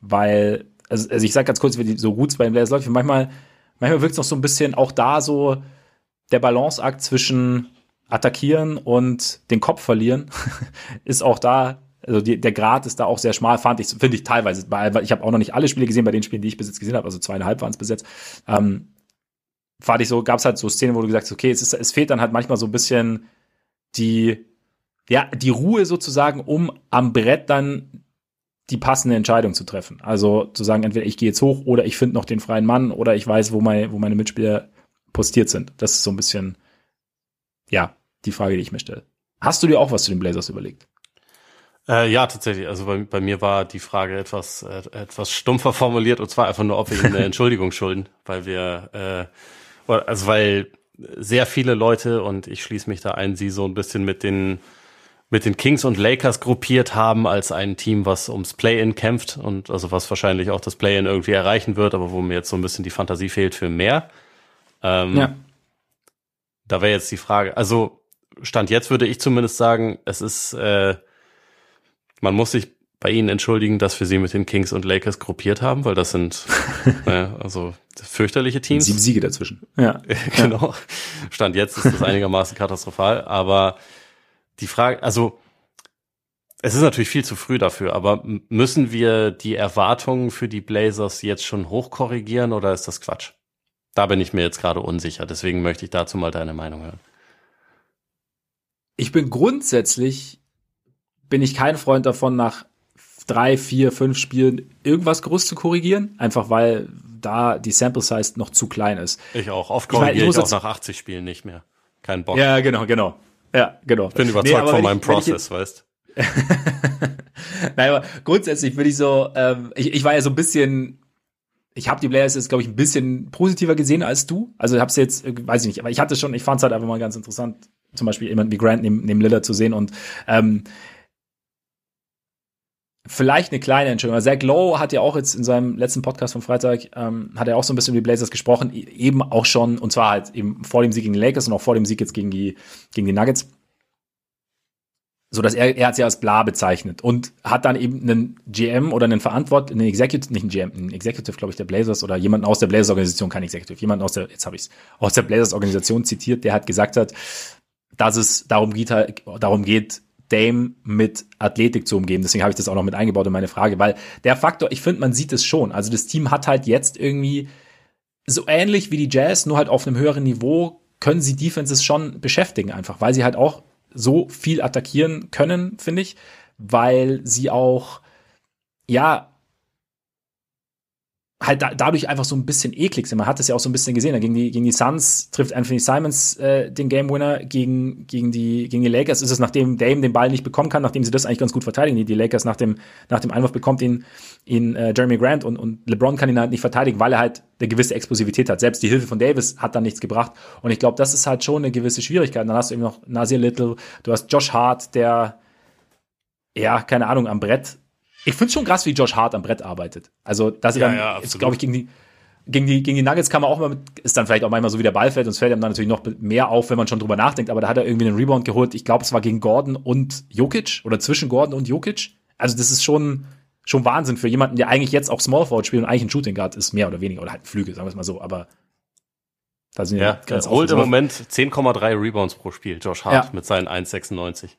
Weil, also, also ich sag ganz kurz, wie so gut bei den Blazers läuft, manchmal, manchmal wirkt es noch so ein bisschen auch da so der Balanceakt zwischen attackieren und den Kopf verlieren, ist auch da, also die, der Grad ist da auch sehr schmal, fand ich, finde ich teilweise, weil ich habe auch noch nicht alle Spiele gesehen, bei den Spielen, die ich bis jetzt gesehen habe, also zweieinhalb waren es bis jetzt, ähm, fand ich so, gab es halt so Szenen, wo du gesagt hast, okay, es, ist, es fehlt dann halt manchmal so ein bisschen die, ja, die Ruhe sozusagen, um am Brett dann die passende Entscheidung zu treffen. Also zu sagen, entweder ich gehe jetzt hoch oder ich finde noch den freien Mann oder ich weiß, wo, mein, wo meine Mitspieler postiert sind. Das ist so ein bisschen, ja, die Frage, die ich mir stelle. Hast du dir auch was zu den Blazers überlegt? Äh, ja, tatsächlich. Also bei, bei mir war die Frage etwas, äh, etwas stumpfer formuliert und zwar einfach nur, ob wir eine Entschuldigung schulden, weil wir, äh, also weil sehr viele Leute und ich schließe mich da ein, sie so ein bisschen mit den mit den Kings und Lakers gruppiert haben als ein Team, was ums Play-in kämpft und also was wahrscheinlich auch das Play-in irgendwie erreichen wird, aber wo mir jetzt so ein bisschen die Fantasie fehlt für mehr. Ähm, ja. Da wäre jetzt die Frage, also Stand jetzt würde ich zumindest sagen, es ist, äh, man muss sich bei ihnen entschuldigen, dass wir sie mit den Kings und Lakers gruppiert haben, weil das sind äh, also fürchterliche Teams. Sieben Siege dazwischen. Ja, genau. Stand jetzt ist das einigermaßen katastrophal, aber die Frage, also es ist natürlich viel zu früh dafür, aber müssen wir die Erwartungen für die Blazers jetzt schon hochkorrigieren oder ist das Quatsch? Da bin ich mir jetzt gerade unsicher, deswegen möchte ich dazu mal deine Meinung hören. Ich bin grundsätzlich, bin ich kein Freund davon, nach drei, vier, fünf Spielen irgendwas groß zu korrigieren, einfach weil da die Sample Size noch zu klein ist. Ich auch. Oft korrigiere ich, mein, ich auch nach 80 Spielen nicht mehr. Kein Bock. Ja, genau, genau. Ja, genau. Ich bin überzeugt nee, von meinem ich, Prozess, weißt Nein, aber grundsätzlich würde ich so, ähm, ich, ich war ja so ein bisschen, ich habe die Players jetzt, glaube ich, ein bisschen positiver gesehen als du. Also ich habe jetzt, äh, weiß ich nicht, aber ich hatte schon, ich fand es halt einfach mal ganz interessant, zum Beispiel jemanden wie Grant neben, neben Lillard zu sehen und ähm, vielleicht eine kleine Entschuldigung. Zach Lowe hat ja auch jetzt in seinem letzten Podcast vom Freitag, ähm, hat er auch so ein bisschen über die Blazers gesprochen, e-, eben auch schon, und zwar halt eben vor dem Sieg gegen die Lakers und auch vor dem Sieg jetzt gegen die, gegen die Nuggets. So dass er, er hat sie als bla bezeichnet und hat dann eben einen GM oder einen Verantwortlichen, einen Executive, nicht einen GM, einen Executive, glaube ich, der Blazers oder jemanden aus der Blazers-Organisation, kein Executive, jemanden aus der, jetzt habe ich es, aus der Blazers-Organisation zitiert, der hat gesagt hat, dass es darum geht, darum geht, Dame mit Athletik zu umgeben. Deswegen habe ich das auch noch mit eingebaut in meine Frage, weil der Faktor, ich finde, man sieht es schon. Also das Team hat halt jetzt irgendwie so ähnlich wie die Jazz, nur halt auf einem höheren Niveau, können sie Defenses schon beschäftigen einfach, weil sie halt auch so viel attackieren können, finde ich, weil sie auch ja halt da, dadurch einfach so ein bisschen eklig sind. Man hat es ja auch so ein bisschen gesehen. Gegen die, gegen die Suns trifft Anthony Simons äh, den Game Winner. Gegen, gegen, die, gegen die Lakers ist es, nachdem Dame den Ball nicht bekommen kann, nachdem sie das eigentlich ganz gut verteidigen. Die, die Lakers nach dem, nach dem Einwurf bekommt ihn, ihn äh, Jeremy Grant und, und LeBron kann ihn halt nicht verteidigen, weil er halt eine gewisse Explosivität hat. Selbst die Hilfe von Davis hat dann nichts gebracht. Und ich glaube, das ist halt schon eine gewisse Schwierigkeit. Und dann hast du eben noch Nasir Little, du hast Josh Hart, der ja, keine Ahnung, am Brett ich finde schon krass, wie Josh Hart am Brett arbeitet. Also, dass er ja, dann, ja, glaube ich, gegen die, gegen die, gegen die Nuggets kann man auch mal mit, ist dann vielleicht auch manchmal so wie der Ball fällt und es fällt ihm dann natürlich noch mehr auf, wenn man schon drüber nachdenkt, aber da hat er irgendwie einen Rebound geholt. Ich glaube, es war gegen Gordon und Jokic oder zwischen Gordon und Jokic. Also, das ist schon, schon Wahnsinn für jemanden, der eigentlich jetzt auch Small Forward spielt und eigentlich ein Shooting Guard ist, mehr oder weniger, oder halt ein Flügel, sagen wir es mal so, aber da sind ja, ganz holt im Moment 10,3 Rebounds pro Spiel, Josh Hart ja. mit seinen 1,96.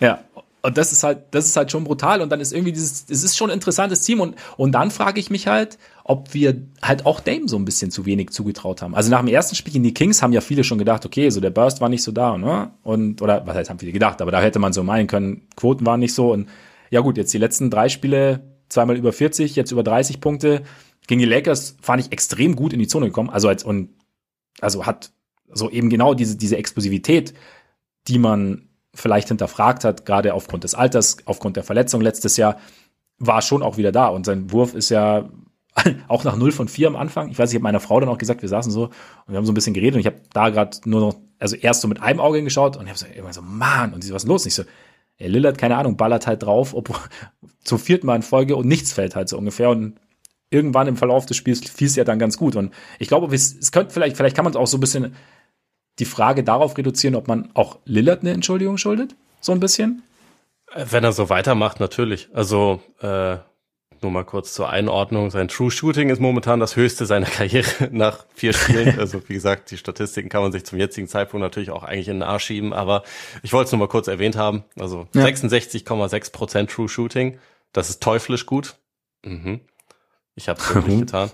Ja, und das ist halt, das ist halt schon brutal. Und dann ist irgendwie dieses, es ist schon ein interessantes Team. Und, und dann frage ich mich halt, ob wir halt auch Dame so ein bisschen zu wenig zugetraut haben. Also nach dem ersten Spiel in die Kings haben ja viele schon gedacht, okay, so der Burst war nicht so da, ne? Und, oder was heißt, haben viele gedacht, aber da hätte man so meinen können, Quoten waren nicht so. Und ja gut, jetzt die letzten drei Spiele, zweimal über 40, jetzt über 30 Punkte. Gegen die Lakers fand ich extrem gut in die Zone gekommen. Also als, und, also hat so eben genau diese, diese Explosivität, die man vielleicht hinterfragt hat, gerade aufgrund des Alters, aufgrund der Verletzung letztes Jahr, war schon auch wieder da. Und sein Wurf ist ja auch nach 0 von 4 am Anfang. Ich weiß, ich habe meiner Frau dann auch gesagt, wir saßen so und wir haben so ein bisschen geredet und ich habe da gerade nur noch, also erst so mit einem Auge hingeschaut und ich habe so immer so, Mann, und sie so, was ist los? Und ich so, ey, Lillard, keine Ahnung, ballert halt drauf, ob, zum vierten Mal in Folge und nichts fällt halt so ungefähr. Und irgendwann im Verlauf des Spiels fiel es ja dann ganz gut. Und ich glaube, es, es könnte vielleicht, vielleicht kann man es auch so ein bisschen die Frage darauf reduzieren, ob man auch Lillard eine Entschuldigung schuldet? So ein bisschen? Wenn er so weitermacht, natürlich. Also, äh, nur mal kurz zur Einordnung. Sein True Shooting ist momentan das höchste seiner Karriere nach vier Spielen. Also wie gesagt, die Statistiken kann man sich zum jetzigen Zeitpunkt natürlich auch eigentlich in den Arsch schieben, aber ich wollte es nur mal kurz erwähnt haben. Also ja. 66,6 Prozent True Shooting. Das ist teuflisch gut. Mhm. Ich habe es wirklich getan.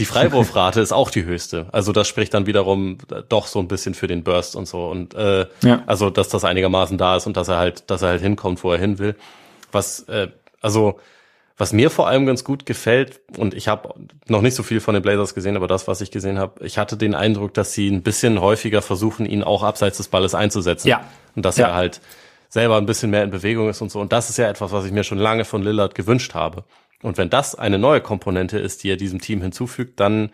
Die Freiwurfrate ist auch die höchste. Also das spricht dann wiederum doch so ein bisschen für den Burst und so. Und äh, ja. also, dass das einigermaßen da ist und dass er halt, dass er halt hinkommt, wo er hin will. Was, äh, also, was mir vor allem ganz gut gefällt, und ich habe noch nicht so viel von den Blazers gesehen, aber das, was ich gesehen habe, ich hatte den Eindruck, dass sie ein bisschen häufiger versuchen, ihn auch abseits des Balles einzusetzen. Ja. Und dass ja. er halt selber ein bisschen mehr in Bewegung ist und so. Und das ist ja etwas, was ich mir schon lange von Lillard gewünscht habe. Und wenn das eine neue Komponente ist, die er diesem Team hinzufügt, dann,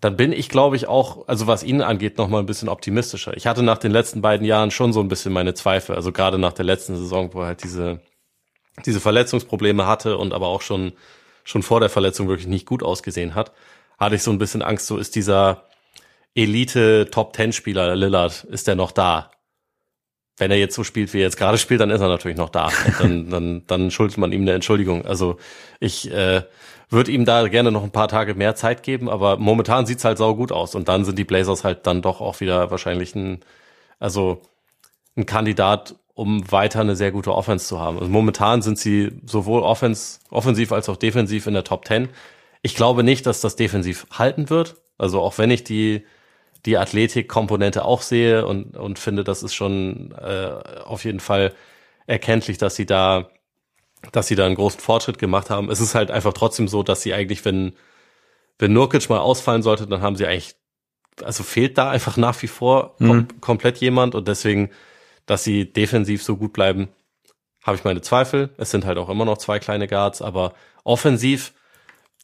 dann bin ich, glaube ich, auch, also was ihn angeht, noch mal ein bisschen optimistischer. Ich hatte nach den letzten beiden Jahren schon so ein bisschen meine Zweifel. Also gerade nach der letzten Saison, wo er halt diese, diese Verletzungsprobleme hatte und aber auch schon, schon vor der Verletzung wirklich nicht gut ausgesehen hat, hatte ich so ein bisschen Angst, so ist dieser Elite Top Ten Spieler Lillard, ist der noch da? Wenn er jetzt so spielt, wie er jetzt gerade spielt, dann ist er natürlich noch da. Und dann, dann, dann schuldet man ihm eine Entschuldigung. Also ich äh, würde ihm da gerne noch ein paar Tage mehr Zeit geben, aber momentan sieht's halt sau gut aus. Und dann sind die Blazers halt dann doch auch wieder wahrscheinlich ein, also ein Kandidat, um weiter eine sehr gute Offense zu haben. Also momentan sind sie sowohl offens offensiv als auch defensiv in der Top 10. Ich glaube nicht, dass das defensiv halten wird. Also auch wenn ich die die Athletikkomponente auch sehe und, und finde, das ist schon äh, auf jeden Fall erkenntlich, dass sie da, dass sie da einen großen Fortschritt gemacht haben. Es ist halt einfach trotzdem so, dass sie eigentlich, wenn, wenn Nurkic mal ausfallen sollte, dann haben sie eigentlich, also fehlt da einfach nach wie vor kom mhm. komplett jemand und deswegen, dass sie defensiv so gut bleiben, habe ich meine Zweifel. Es sind halt auch immer noch zwei kleine Guards, aber offensiv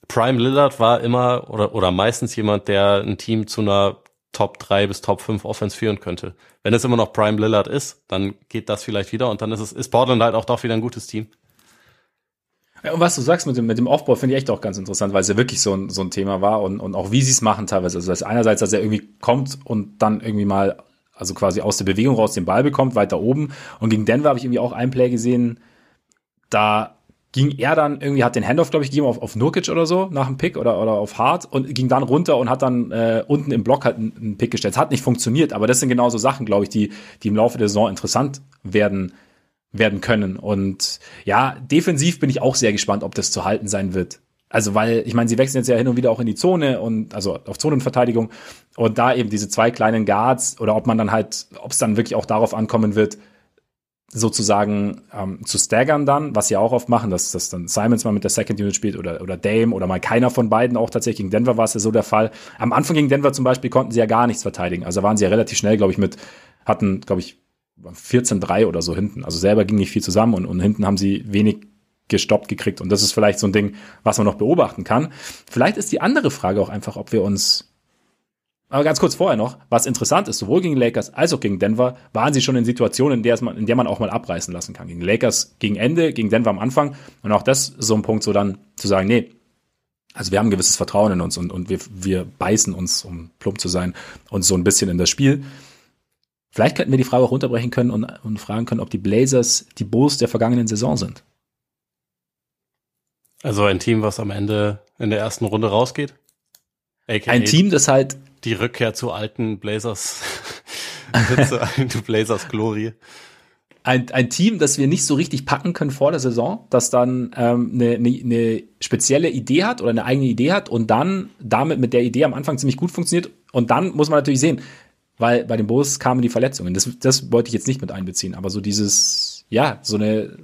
Prime Lillard war immer oder, oder meistens jemand, der ein Team zu einer Top 3 bis Top 5 Offense führen könnte. Wenn es immer noch Prime Lillard ist, dann geht das vielleicht wieder und dann ist es, ist Portland halt auch doch wieder ein gutes Team. Ja, und was du sagst mit dem, mit dem Aufbau, finde ich echt auch ganz interessant, weil es ja wirklich so ein, so ein Thema war und, und auch wie sie es machen teilweise. Also, dass einerseits, dass er irgendwie kommt und dann irgendwie mal, also quasi aus der Bewegung raus den Ball bekommt, weiter oben. Und gegen Denver habe ich irgendwie auch ein Play gesehen, da ging er dann irgendwie, hat den Handoff, glaube ich, gegeben auf, auf Nurkic oder so nach dem Pick oder, oder auf Hart und ging dann runter und hat dann äh, unten im Block halt einen, einen Pick gestellt. Es hat nicht funktioniert, aber das sind genauso Sachen, glaube ich, die, die im Laufe der Saison interessant werden, werden können. Und ja, defensiv bin ich auch sehr gespannt, ob das zu halten sein wird. Also, weil, ich meine, sie wechseln jetzt ja hin und wieder auch in die Zone und also auf Zonenverteidigung und da eben diese zwei kleinen Guards oder ob man dann halt, ob es dann wirklich auch darauf ankommen wird, sozusagen ähm, zu staggern dann, was sie auch oft machen, dass, dass dann Simons mal mit der Second Unit spielt oder, oder Dame oder mal keiner von beiden, auch tatsächlich gegen Denver war es ja so der Fall. Am Anfang gegen Denver zum Beispiel konnten sie ja gar nichts verteidigen. Also waren sie ja relativ schnell, glaube ich, mit, hatten, glaube ich, 14-3 oder so hinten. Also selber ging nicht viel zusammen und, und hinten haben sie wenig gestoppt gekriegt. Und das ist vielleicht so ein Ding, was man noch beobachten kann. Vielleicht ist die andere Frage auch einfach, ob wir uns aber ganz kurz vorher noch, was interessant ist, sowohl gegen Lakers als auch gegen Denver waren sie schon in Situationen, in der, man, in der man auch mal abreißen lassen kann. Gegen Lakers gegen Ende, gegen Denver am Anfang. Und auch das so ein Punkt, so dann zu sagen, nee, also wir haben ein gewisses Vertrauen in uns und, und wir, wir beißen uns, um plump zu sein, uns so ein bisschen in das Spiel. Vielleicht könnten wir die Frage auch runterbrechen können und, und fragen können, ob die Blazers die Bulls der vergangenen Saison sind. Also ein Team, was am Ende in der ersten Runde rausgeht? AKA ein Team, das halt die Rückkehr zu alten Blazers, zu alten Blazers Glorie. Ein, ein Team, das wir nicht so richtig packen können vor der Saison, das dann ähm, eine, eine, eine spezielle Idee hat oder eine eigene Idee hat und dann damit mit der Idee am Anfang ziemlich gut funktioniert. Und dann muss man natürlich sehen, weil bei den Bulls kamen die Verletzungen. Das, das wollte ich jetzt nicht mit einbeziehen, aber so dieses, ja, so eine,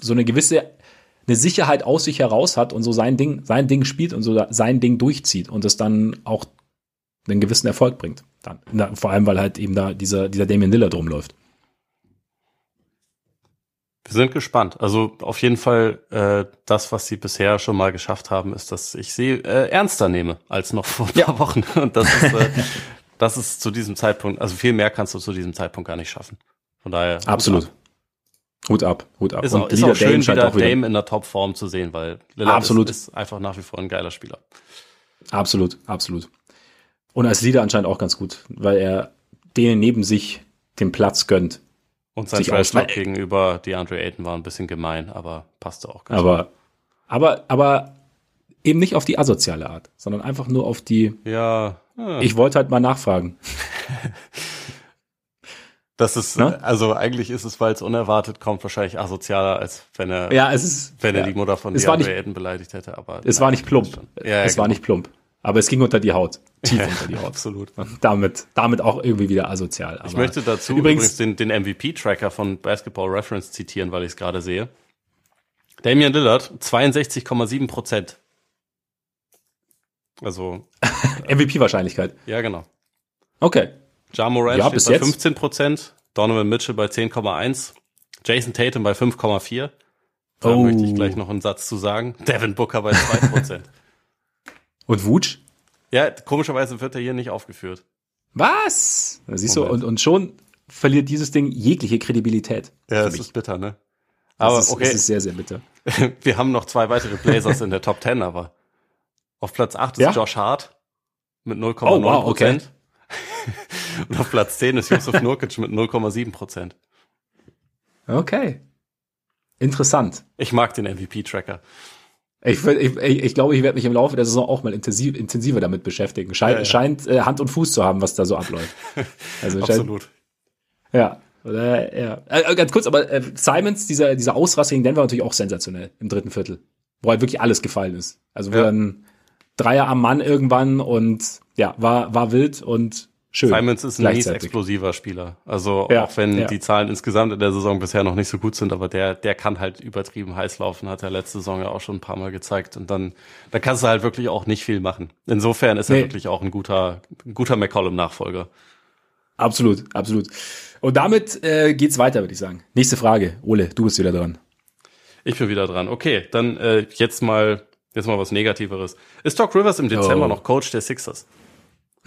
so eine gewisse eine Sicherheit aus sich heraus hat und so sein Ding, sein Ding spielt und so sein Ding durchzieht und es dann auch einen gewissen Erfolg bringt. Dann, na, vor allem, weil halt eben da dieser, dieser Damien Lillard rumläuft. Wir sind gespannt. Also auf jeden Fall äh, das, was sie bisher schon mal geschafft haben, ist, dass ich sie äh, ernster nehme als noch vor ein paar ja. Wochen. Und das ist, äh, das ist zu diesem Zeitpunkt, also viel mehr kannst du zu diesem Zeitpunkt gar nicht schaffen. Von daher. Absolut. Hut ab, Hut ab. Ist auch, ist auch schön, wieder auch wieder Dame in der Topform zu sehen, weil Lillard absolut. Ist, ist einfach nach wie vor ein geiler Spieler. Absolut, absolut. Und als Leader anscheinend auch ganz gut, weil er denen neben sich den Platz gönnt. Und sein Trash gegenüber DeAndre Ayton war ein bisschen gemein, aber passte auch ganz Aber gut. Aber, aber eben nicht auf die asoziale Art, sondern einfach nur auf die. Ja. Ah. Ich wollte halt mal nachfragen. Das ist, ne? also eigentlich ist es, weil es unerwartet kommt, wahrscheinlich asozialer, als wenn er, ja, es ist, wenn er ja. die Mutter von DeAndre Ayton beleidigt hätte. Aber es nein, war nicht plump. Ja, ja, es genau. war nicht plump. Aber es ging unter die Haut. Tief unter die Haut. Absolut. Damit, damit auch irgendwie wieder asozial. Aber ich möchte dazu übrigens, übrigens den, den MVP-Tracker von Basketball Reference zitieren, weil ich es gerade sehe. Damian Lillard, 62,7 Prozent. Also. MVP-Wahrscheinlichkeit. Ja, genau. Okay. Ja Morant ja, steht bei jetzt. 15 Prozent, Donovan Mitchell bei 10,1, Jason Tatum bei 5,4. Da oh. möchte ich gleich noch einen Satz zu sagen. Devin Booker bei 2 Prozent. und Wutsch? Ja, komischerweise wird er hier nicht aufgeführt. Was? Da siehst Moment. du, und, und schon verliert dieses Ding jegliche Kredibilität. Ja, das ist bitter, ne? Aber das ist, okay. Das ist sehr, sehr bitter. Wir haben noch zwei weitere Blazers in der Top 10, aber auf Platz 8 ist ja? Josh Hart mit 0,9 oh, wow, okay. Und auf Platz 10 ist Yusuf Nurkic mit 0,7 Prozent. Okay. Interessant. Ich mag den MVP-Tracker. Ich, ich, ich glaube, ich werde mich im Laufe der Saison auch mal intensiv, intensiver damit beschäftigen. Scheint, ja, ja. scheint äh, Hand und Fuß zu haben, was da so abläuft. Also Absolut. Scheint, ja. Oder, ja. Äh, ganz kurz, aber äh, Simons, dieser, dieser Ausraster gegen Denver natürlich auch sensationell im dritten Viertel. Wo halt wirklich alles gefallen ist. Also wo ja. dann Dreier am Mann irgendwann und ja, war, war wild und schön. Simons ist ein mies explosiver Spieler. Also ja, auch wenn ja. die Zahlen insgesamt in der Saison bisher noch nicht so gut sind, aber der, der kann halt übertrieben heiß laufen, hat er letzte Saison ja auch schon ein paar Mal gezeigt. Und dann, da kannst du halt wirklich auch nicht viel machen. Insofern ist er nee. wirklich auch ein guter, ein guter McCollum-Nachfolger. Absolut, absolut. Und damit äh, geht's weiter, würde ich sagen. Nächste Frage. Ole, du bist wieder dran. Ich bin wieder dran. Okay, dann äh, jetzt mal jetzt mal was Negativeres. Ist Doc Rivers im Dezember oh. noch Coach der Sixers?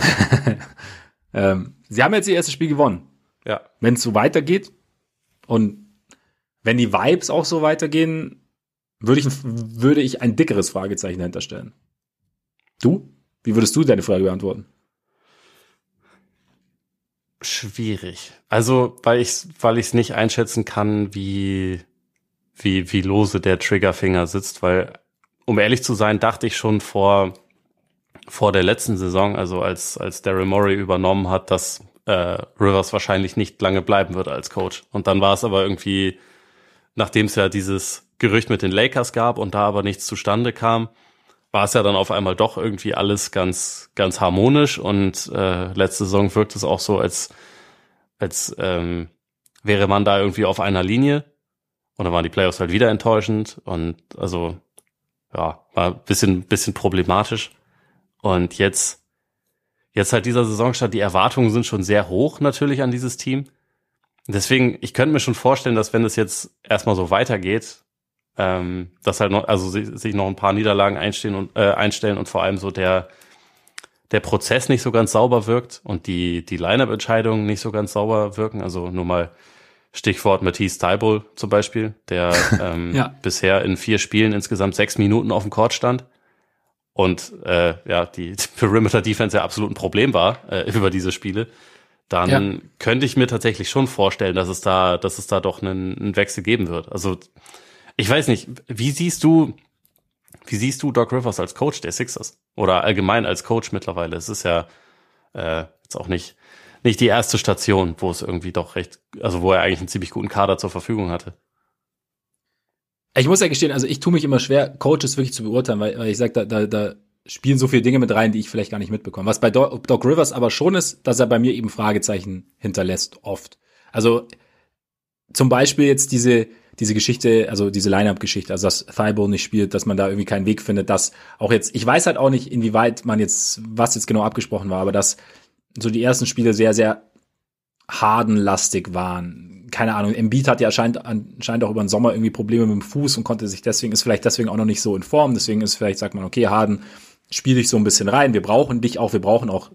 ähm, sie haben jetzt ihr erstes Spiel gewonnen. Ja. Wenn es so weitergeht und wenn die Vibes auch so weitergehen, würde ich, würde ich ein dickeres Fragezeichen hinterstellen. Du? Wie würdest du deine Frage beantworten? Schwierig. Also, weil ich weil ich es nicht einschätzen kann, wie wie wie lose der Triggerfinger sitzt, weil um ehrlich zu sein, dachte ich schon vor vor der letzten Saison, also als als Daryl Morey übernommen hat, dass äh, Rivers wahrscheinlich nicht lange bleiben wird als Coach. Und dann war es aber irgendwie, nachdem es ja dieses Gerücht mit den Lakers gab und da aber nichts zustande kam, war es ja dann auf einmal doch irgendwie alles ganz, ganz harmonisch und äh, letzte Saison wirkt es auch so, als, als ähm, wäre man da irgendwie auf einer Linie. Und dann waren die Playoffs halt wieder enttäuschend und also ja, war ein bisschen, bisschen problematisch. Und jetzt, jetzt halt dieser Saisonstart, die Erwartungen sind schon sehr hoch natürlich an dieses Team. Deswegen, ich könnte mir schon vorstellen, dass wenn es jetzt erstmal so weitergeht, ähm, dass halt noch, also sich noch ein paar Niederlagen einstehen und, äh, einstellen und vor allem so der, der Prozess nicht so ganz sauber wirkt und die, die Line-Up-Entscheidungen nicht so ganz sauber wirken. Also nur mal Stichwort Matisse Tybul zum Beispiel, der ähm, ja. bisher in vier Spielen insgesamt sechs Minuten auf dem Court stand und äh, ja, die Perimeter Defense ja absolut ein Problem war äh, über diese Spiele, dann ja. könnte ich mir tatsächlich schon vorstellen, dass es da, dass es da doch einen, einen Wechsel geben wird. Also ich weiß nicht, wie siehst du, wie siehst du Doc Rivers als Coach der Sixers? Oder allgemein als Coach mittlerweile? Es ist ja äh, jetzt auch nicht, nicht die erste Station, wo es irgendwie doch recht, also wo er eigentlich einen ziemlich guten Kader zur Verfügung hatte. Ich muss ja gestehen, also ich tue mich immer schwer, Coaches wirklich zu beurteilen, weil, weil ich sage, da, da, da spielen so viele Dinge mit rein, die ich vielleicht gar nicht mitbekomme. Was bei Doc, Doc Rivers aber schon ist, dass er bei mir eben Fragezeichen hinterlässt, oft. Also zum Beispiel jetzt diese, diese Geschichte, also diese Line-Up-Geschichte, also dass Thibault nicht spielt, dass man da irgendwie keinen Weg findet, dass auch jetzt, ich weiß halt auch nicht, inwieweit man jetzt, was jetzt genau abgesprochen war, aber dass so die ersten Spiele sehr, sehr hardenlastig waren. Keine Ahnung, Embiid hat ja anscheinend, anscheinend auch über den Sommer irgendwie Probleme mit dem Fuß und konnte sich deswegen, ist vielleicht deswegen auch noch nicht so in Form. Deswegen ist vielleicht, sagt man, okay, Harden, spiel dich so ein bisschen rein. Wir brauchen dich auch, wir brauchen auch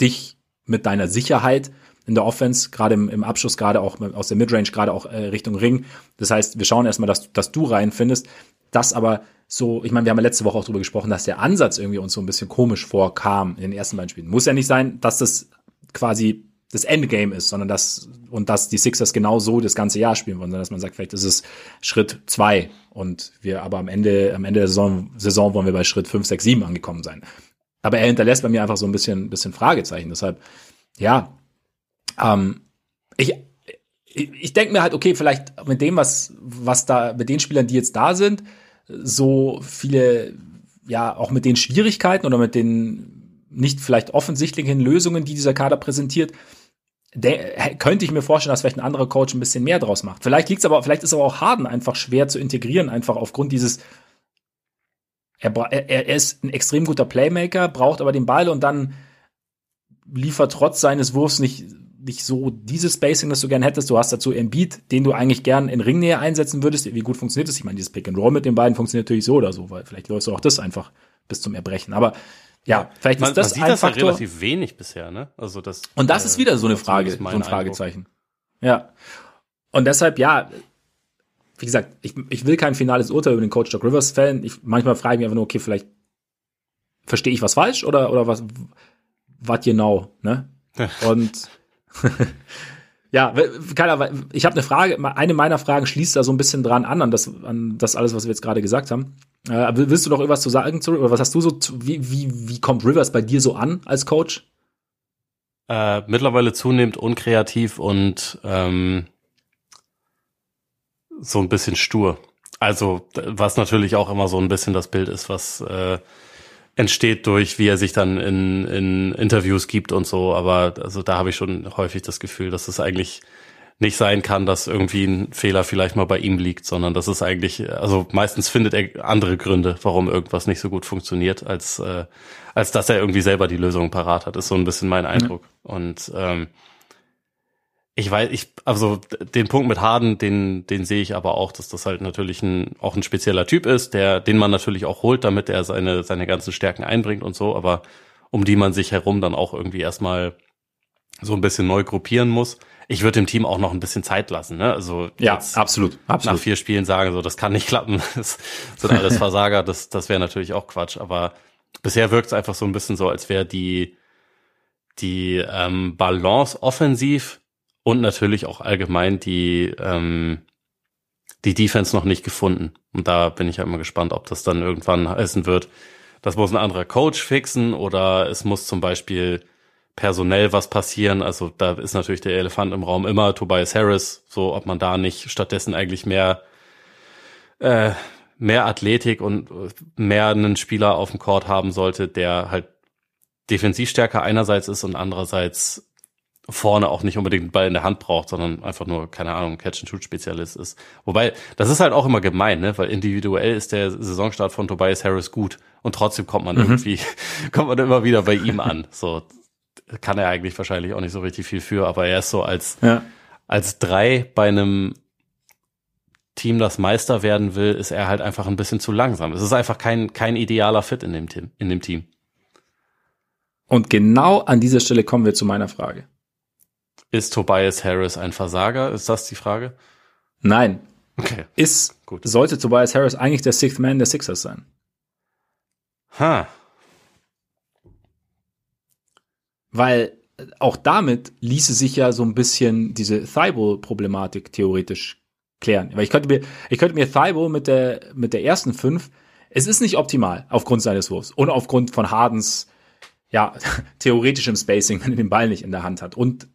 dich mit deiner Sicherheit in der Offense, gerade im, im Abschluss, gerade auch aus der Midrange, gerade auch äh, Richtung Ring. Das heißt, wir schauen erstmal, dass, dass du reinfindest. Das aber so, ich meine, wir haben ja letzte Woche auch drüber gesprochen, dass der Ansatz irgendwie uns so ein bisschen komisch vorkam in den ersten beiden Spielen. Muss ja nicht sein, dass das quasi das Endgame ist, sondern dass und dass die Sixers genau so das ganze Jahr spielen wollen, sondern dass man sagt, vielleicht ist es Schritt zwei und wir aber am Ende am Ende der Saison, Saison wollen wir bei Schritt fünf, sechs, sieben angekommen sein. Aber er hinterlässt bei mir einfach so ein bisschen bisschen Fragezeichen. Deshalb ja, ähm, ich ich, ich denke mir halt, okay, vielleicht mit dem, was, was da, mit den Spielern, die jetzt da sind, so viele, ja, auch mit den Schwierigkeiten oder mit den nicht vielleicht offensichtlichen Lösungen, die dieser Kader präsentiert, könnte ich mir vorstellen, dass vielleicht ein anderer Coach ein bisschen mehr draus macht. Vielleicht liegt's aber, vielleicht ist aber auch Harden einfach schwer zu integrieren, einfach aufgrund dieses, er, er, er ist ein extrem guter Playmaker, braucht aber den Ball und dann liefert trotz seines Wurfs nicht nicht so dieses Spacing, das du gern hättest. Du hast dazu Embiid, den du eigentlich gern in Ringnähe einsetzen würdest. Wie gut funktioniert das? Ich meine, dieses Pick and Roll mit den beiden funktioniert natürlich so oder so, weil vielleicht läufst du auch das einfach bis zum Erbrechen. Aber ja, vielleicht man, ist das man sieht ein das Faktor. Ja relativ wenig bisher, ne? Also das. Und das äh, ist wieder so eine Frage, so ein Fragezeichen. Ja. Und deshalb, ja, wie gesagt, ich, ich will kein finales Urteil über den Coach Doc Rivers fällen. Ich, manchmal frage ich mich einfach nur, okay, vielleicht verstehe ich was falsch oder, oder was, was genau, ne? Und ja, keiner, ich habe eine Frage, eine meiner Fragen schließt da so ein bisschen dran an, an das, an das alles, was wir jetzt gerade gesagt haben. Äh, willst du noch irgendwas zu sagen? Oder was hast du so, wie, wie, wie kommt Rivers bei dir so an als Coach? Äh, mittlerweile zunehmend unkreativ und ähm, so ein bisschen stur. Also, was natürlich auch immer so ein bisschen das Bild ist, was äh, entsteht durch, wie er sich dann in, in Interviews gibt und so. Aber also da habe ich schon häufig das Gefühl, dass es eigentlich nicht sein kann, dass irgendwie ein Fehler vielleicht mal bei ihm liegt, sondern dass es eigentlich, also meistens findet er andere Gründe, warum irgendwas nicht so gut funktioniert, als, äh, als dass er irgendwie selber die Lösung parat hat, ist so ein bisschen mein Eindruck. Mhm. Und ähm, ich weiß, ich, also den Punkt mit Harden, den, den sehe ich aber auch, dass das halt natürlich ein, auch ein spezieller Typ ist, der, den man natürlich auch holt, damit er seine, seine ganzen Stärken einbringt und so, aber um die man sich herum dann auch irgendwie erstmal so ein bisschen neu gruppieren muss. Ich würde dem Team auch noch ein bisschen Zeit lassen, ne? Also ja, absolut, absolut. Nach vier Spielen sagen, so das kann nicht klappen, das sind alles Versager, das, das wäre natürlich auch Quatsch. Aber bisher wirkt es einfach so ein bisschen so, als wäre die die ähm, Balance offensiv und natürlich auch allgemein die, ähm, die Defense noch nicht gefunden. Und da bin ich ja immer gespannt, ob das dann irgendwann heißen wird, das muss ein anderer Coach fixen oder es muss zum Beispiel personell was passieren. Also da ist natürlich der Elefant im Raum immer Tobias Harris, so ob man da nicht stattdessen eigentlich mehr äh, mehr Athletik und mehr einen Spieler auf dem Court haben sollte, der halt defensivstärker einerseits ist und andererseits vorne auch nicht unbedingt einen Ball in der Hand braucht, sondern einfach nur, keine Ahnung, Catch-and-Shoot-Spezialist ist. Wobei, das ist halt auch immer gemein, ne? weil individuell ist der Saisonstart von Tobias Harris gut und trotzdem kommt man mhm. irgendwie, kommt man immer wieder bei ihm an. So kann er eigentlich wahrscheinlich auch nicht so richtig viel für, aber er ist so als, ja. als drei bei einem Team, das Meister werden will, ist er halt einfach ein bisschen zu langsam. Es ist einfach kein, kein idealer Fit in dem Team, in dem Team. Und genau an dieser Stelle kommen wir zu meiner Frage. Ist Tobias Harris ein Versager? Ist das die Frage? Nein. Okay. Ist, Gut. sollte Tobias Harris eigentlich der Sixth Man der Sixers sein? Ha. Weil auch damit ließe sich ja so ein bisschen diese Thibault-Problematik theoretisch klären. Weil ich könnte mir, ich könnte mir Thibault mit der, mit der ersten fünf, es ist nicht optimal aufgrund seines Wurfs und aufgrund von Hardens, ja, theoretischem Spacing, wenn er den Ball nicht in der Hand hat und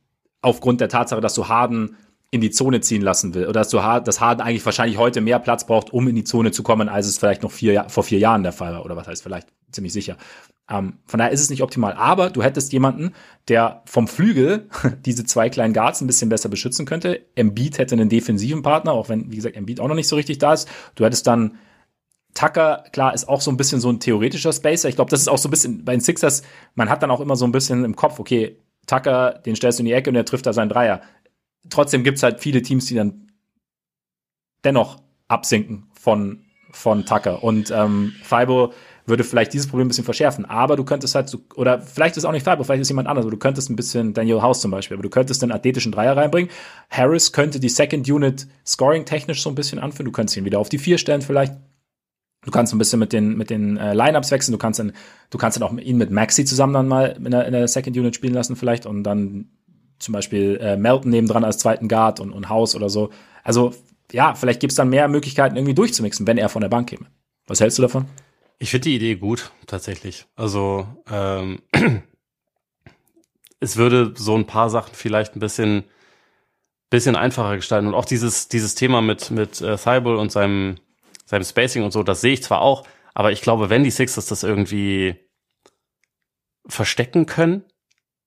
aufgrund der Tatsache, dass du Harden in die Zone ziehen lassen will oder dass du dass Harden eigentlich wahrscheinlich heute mehr Platz braucht, um in die Zone zu kommen, als es vielleicht noch vier, vor vier Jahren der Fall war oder was heißt vielleicht ziemlich sicher. Ähm, von daher ist es nicht optimal, aber du hättest jemanden, der vom Flügel diese zwei kleinen Guards ein bisschen besser beschützen könnte. Embiid hätte einen defensiven Partner, auch wenn wie gesagt Embiid auch noch nicht so richtig da ist. Du hättest dann Tucker, klar, ist auch so ein bisschen so ein theoretischer Spacer. Ich glaube, das ist auch so ein bisschen bei den Sixers, man hat dann auch immer so ein bisschen im Kopf, okay, Tucker, den stellst du in die Ecke und er trifft da seinen Dreier. Trotzdem gibt's halt viele Teams, die dann dennoch absinken von, von Tucker. Und ähm, Fibo würde vielleicht dieses Problem ein bisschen verschärfen. Aber du könntest halt so, oder vielleicht ist auch nicht Fibo, vielleicht ist jemand anders, aber du könntest ein bisschen Daniel House zum Beispiel, aber du könntest den athletischen Dreier reinbringen. Harris könnte die Second Unit scoring technisch so ein bisschen anführen. Du könntest ihn wieder auf die vier stellen vielleicht. Du kannst ein bisschen mit den, mit den äh, Lineups wechseln. Du kannst dann, du kannst dann auch ihn mit Maxi zusammen dann mal in der, in der Second Unit spielen lassen vielleicht und dann zum Beispiel äh, Melton nebendran als zweiten Guard und, und Haus oder so. Also ja, vielleicht gibt's dann mehr Möglichkeiten, irgendwie durchzumixen, wenn er von der Bank käme. Was hältst du davon? Ich finde die Idee gut, tatsächlich. Also ähm, es würde so ein paar Sachen vielleicht ein bisschen bisschen einfacher gestalten und auch dieses dieses Thema mit mit äh, Thibault und seinem seinem Spacing und so, das sehe ich zwar auch, aber ich glaube, wenn die Sixers das irgendwie verstecken können,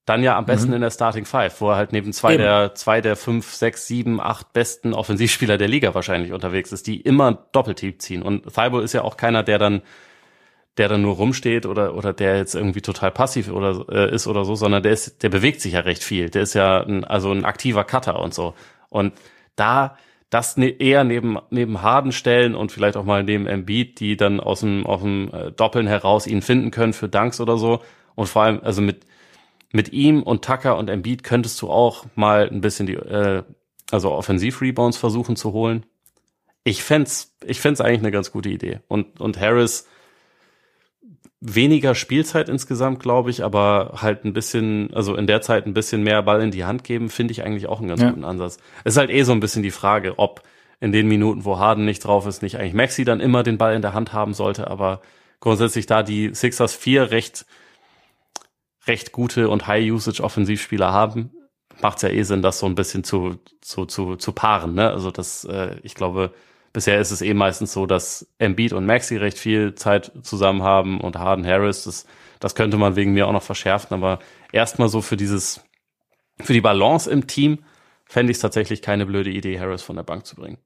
dann ja am besten mhm. in der Starting Five, wo er halt neben zwei Eben. der, zwei der fünf, sechs, sieben, acht besten Offensivspieler der Liga wahrscheinlich unterwegs ist, die immer Doppelteam ziehen. Und Thibault ist ja auch keiner, der dann, der dann nur rumsteht oder, oder der jetzt irgendwie total passiv oder, äh, ist oder so, sondern der ist, der bewegt sich ja recht viel. Der ist ja ein, also ein aktiver Cutter und so. Und da, das ne, eher neben, neben Harden stellen und vielleicht auch mal neben Embiid, die dann aus dem, aus dem äh, Doppeln heraus ihn finden können für Dunks oder so. Und vor allem, also mit, mit ihm und Tucker und Embiid könntest du auch mal ein bisschen die, äh, also Offensiv-Rebounds versuchen zu holen. Ich fänd's, ich fänd's eigentlich eine ganz gute Idee. Und, und Harris weniger Spielzeit insgesamt, glaube ich, aber halt ein bisschen, also in der Zeit ein bisschen mehr Ball in die Hand geben, finde ich eigentlich auch einen ganz ja. guten Ansatz. Es ist halt eh so ein bisschen die Frage, ob in den Minuten, wo Harden nicht drauf ist, nicht eigentlich Maxi dann immer den Ball in der Hand haben sollte, aber grundsätzlich da die Sixers vier recht recht gute und High-Usage-Offensivspieler haben, macht es ja eh Sinn, das so ein bisschen zu, zu, zu, zu paaren. Ne? Also das, äh, ich glaube, bisher ist es eh meistens so, dass Embiid und Maxi recht viel Zeit zusammen haben und Harden Harris, das, das könnte man wegen mir auch noch verschärfen, aber erstmal so für dieses, für die Balance im Team fände ich es tatsächlich keine blöde Idee, Harris von der Bank zu bringen.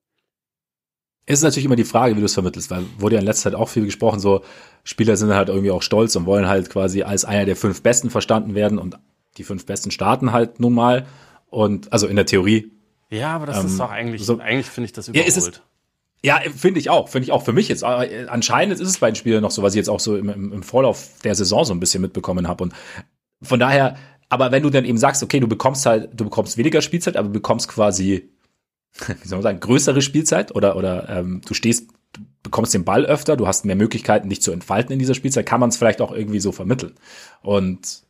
Es ist natürlich immer die Frage, wie du es vermittelst, weil wurde ja in letzter Zeit auch viel gesprochen, so Spieler sind halt irgendwie auch stolz und wollen halt quasi als einer der fünf Besten verstanden werden und die fünf Besten starten halt nun mal und also in der Theorie. Ja, aber das ähm, ist doch eigentlich, so, eigentlich finde ich das überholt. Ja, ja, finde ich auch, finde ich auch für mich jetzt. Anscheinend ist es bei den Spielern noch so, was ich jetzt auch so im, im Vorlauf der Saison so ein bisschen mitbekommen habe und von daher, aber wenn du dann eben sagst, okay, du bekommst halt, du bekommst weniger Spielzeit, aber du bekommst quasi wie soll man sagen, größere Spielzeit oder, oder ähm, du stehst, du bekommst den Ball öfter, du hast mehr Möglichkeiten, dich zu entfalten in dieser Spielzeit, kann man es vielleicht auch irgendwie so vermitteln. Und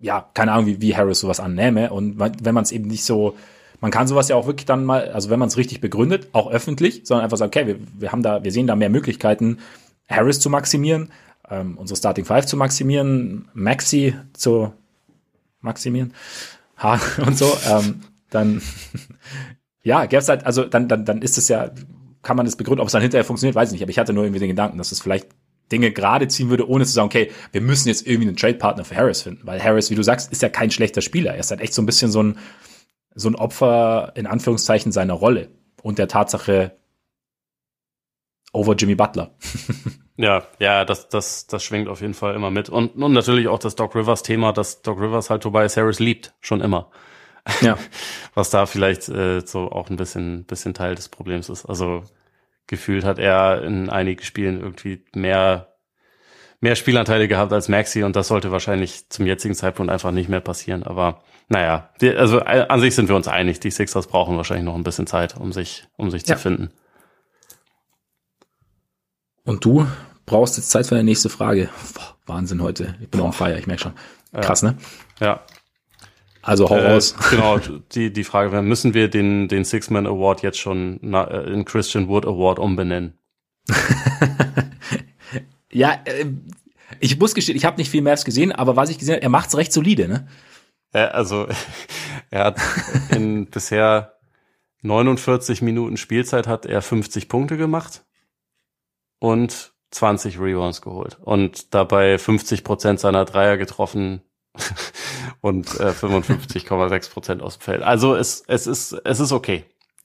ja, keine Ahnung, wie, wie Harris sowas annähme. Und wenn man es eben nicht so, man kann sowas ja auch wirklich dann mal, also wenn man es richtig begründet, auch öffentlich, sondern einfach sagt, okay, wir, wir haben da, wir sehen da mehr Möglichkeiten, Harris zu maximieren, ähm, unsere Starting Five zu maximieren, Maxi zu maximieren, ha, und so, ähm, dann ja, gäbe es halt, also dann, dann, dann ist es ja, kann man das begründen, ob es dann hinterher funktioniert, weiß ich nicht. Aber ich hatte nur irgendwie den Gedanken, dass es vielleicht Dinge gerade ziehen würde, ohne zu sagen, okay, wir müssen jetzt irgendwie einen Trade-Partner für Harris finden. Weil Harris, wie du sagst, ist ja kein schlechter Spieler. Er ist halt echt so ein bisschen so ein, so ein Opfer, in Anführungszeichen, seiner Rolle. Und der Tatsache over Jimmy Butler. ja, ja, das, das, das schwingt auf jeden Fall immer mit. Und, und natürlich auch das Doc Rivers Thema, dass Doc Rivers halt Tobias Harris liebt, schon immer. Ja. Was da vielleicht äh, so auch ein bisschen, bisschen Teil des Problems ist. Also gefühlt hat er in einigen Spielen irgendwie mehr, mehr Spielanteile gehabt als Maxi und das sollte wahrscheinlich zum jetzigen Zeitpunkt einfach nicht mehr passieren. Aber naja, die, also äh, an sich sind wir uns einig. Die Sixers brauchen wahrscheinlich noch ein bisschen Zeit, um sich, um sich ja. zu finden. Und du brauchst jetzt Zeit für deine nächste Frage. Boah, Wahnsinn heute. Ich bin Boah. on fire, ich merke schon. Krass, ne? Ja, also hau äh, raus. Genau, die, die Frage wäre, müssen wir den, den Six-Man Award jetzt schon na, äh, in Christian Wood Award umbenennen? ja, äh, ich muss gestehen, ich habe nicht viel Mavs gesehen, aber was ich gesehen habe, er macht's recht solide, ne? Ja, also er hat in bisher 49 Minuten Spielzeit hat er 50 Punkte gemacht und 20 Rebounds geholt und dabei 50 Prozent seiner Dreier getroffen und äh, 55,6 Prozent aus dem Feld. Also es, es, ist, es ist okay.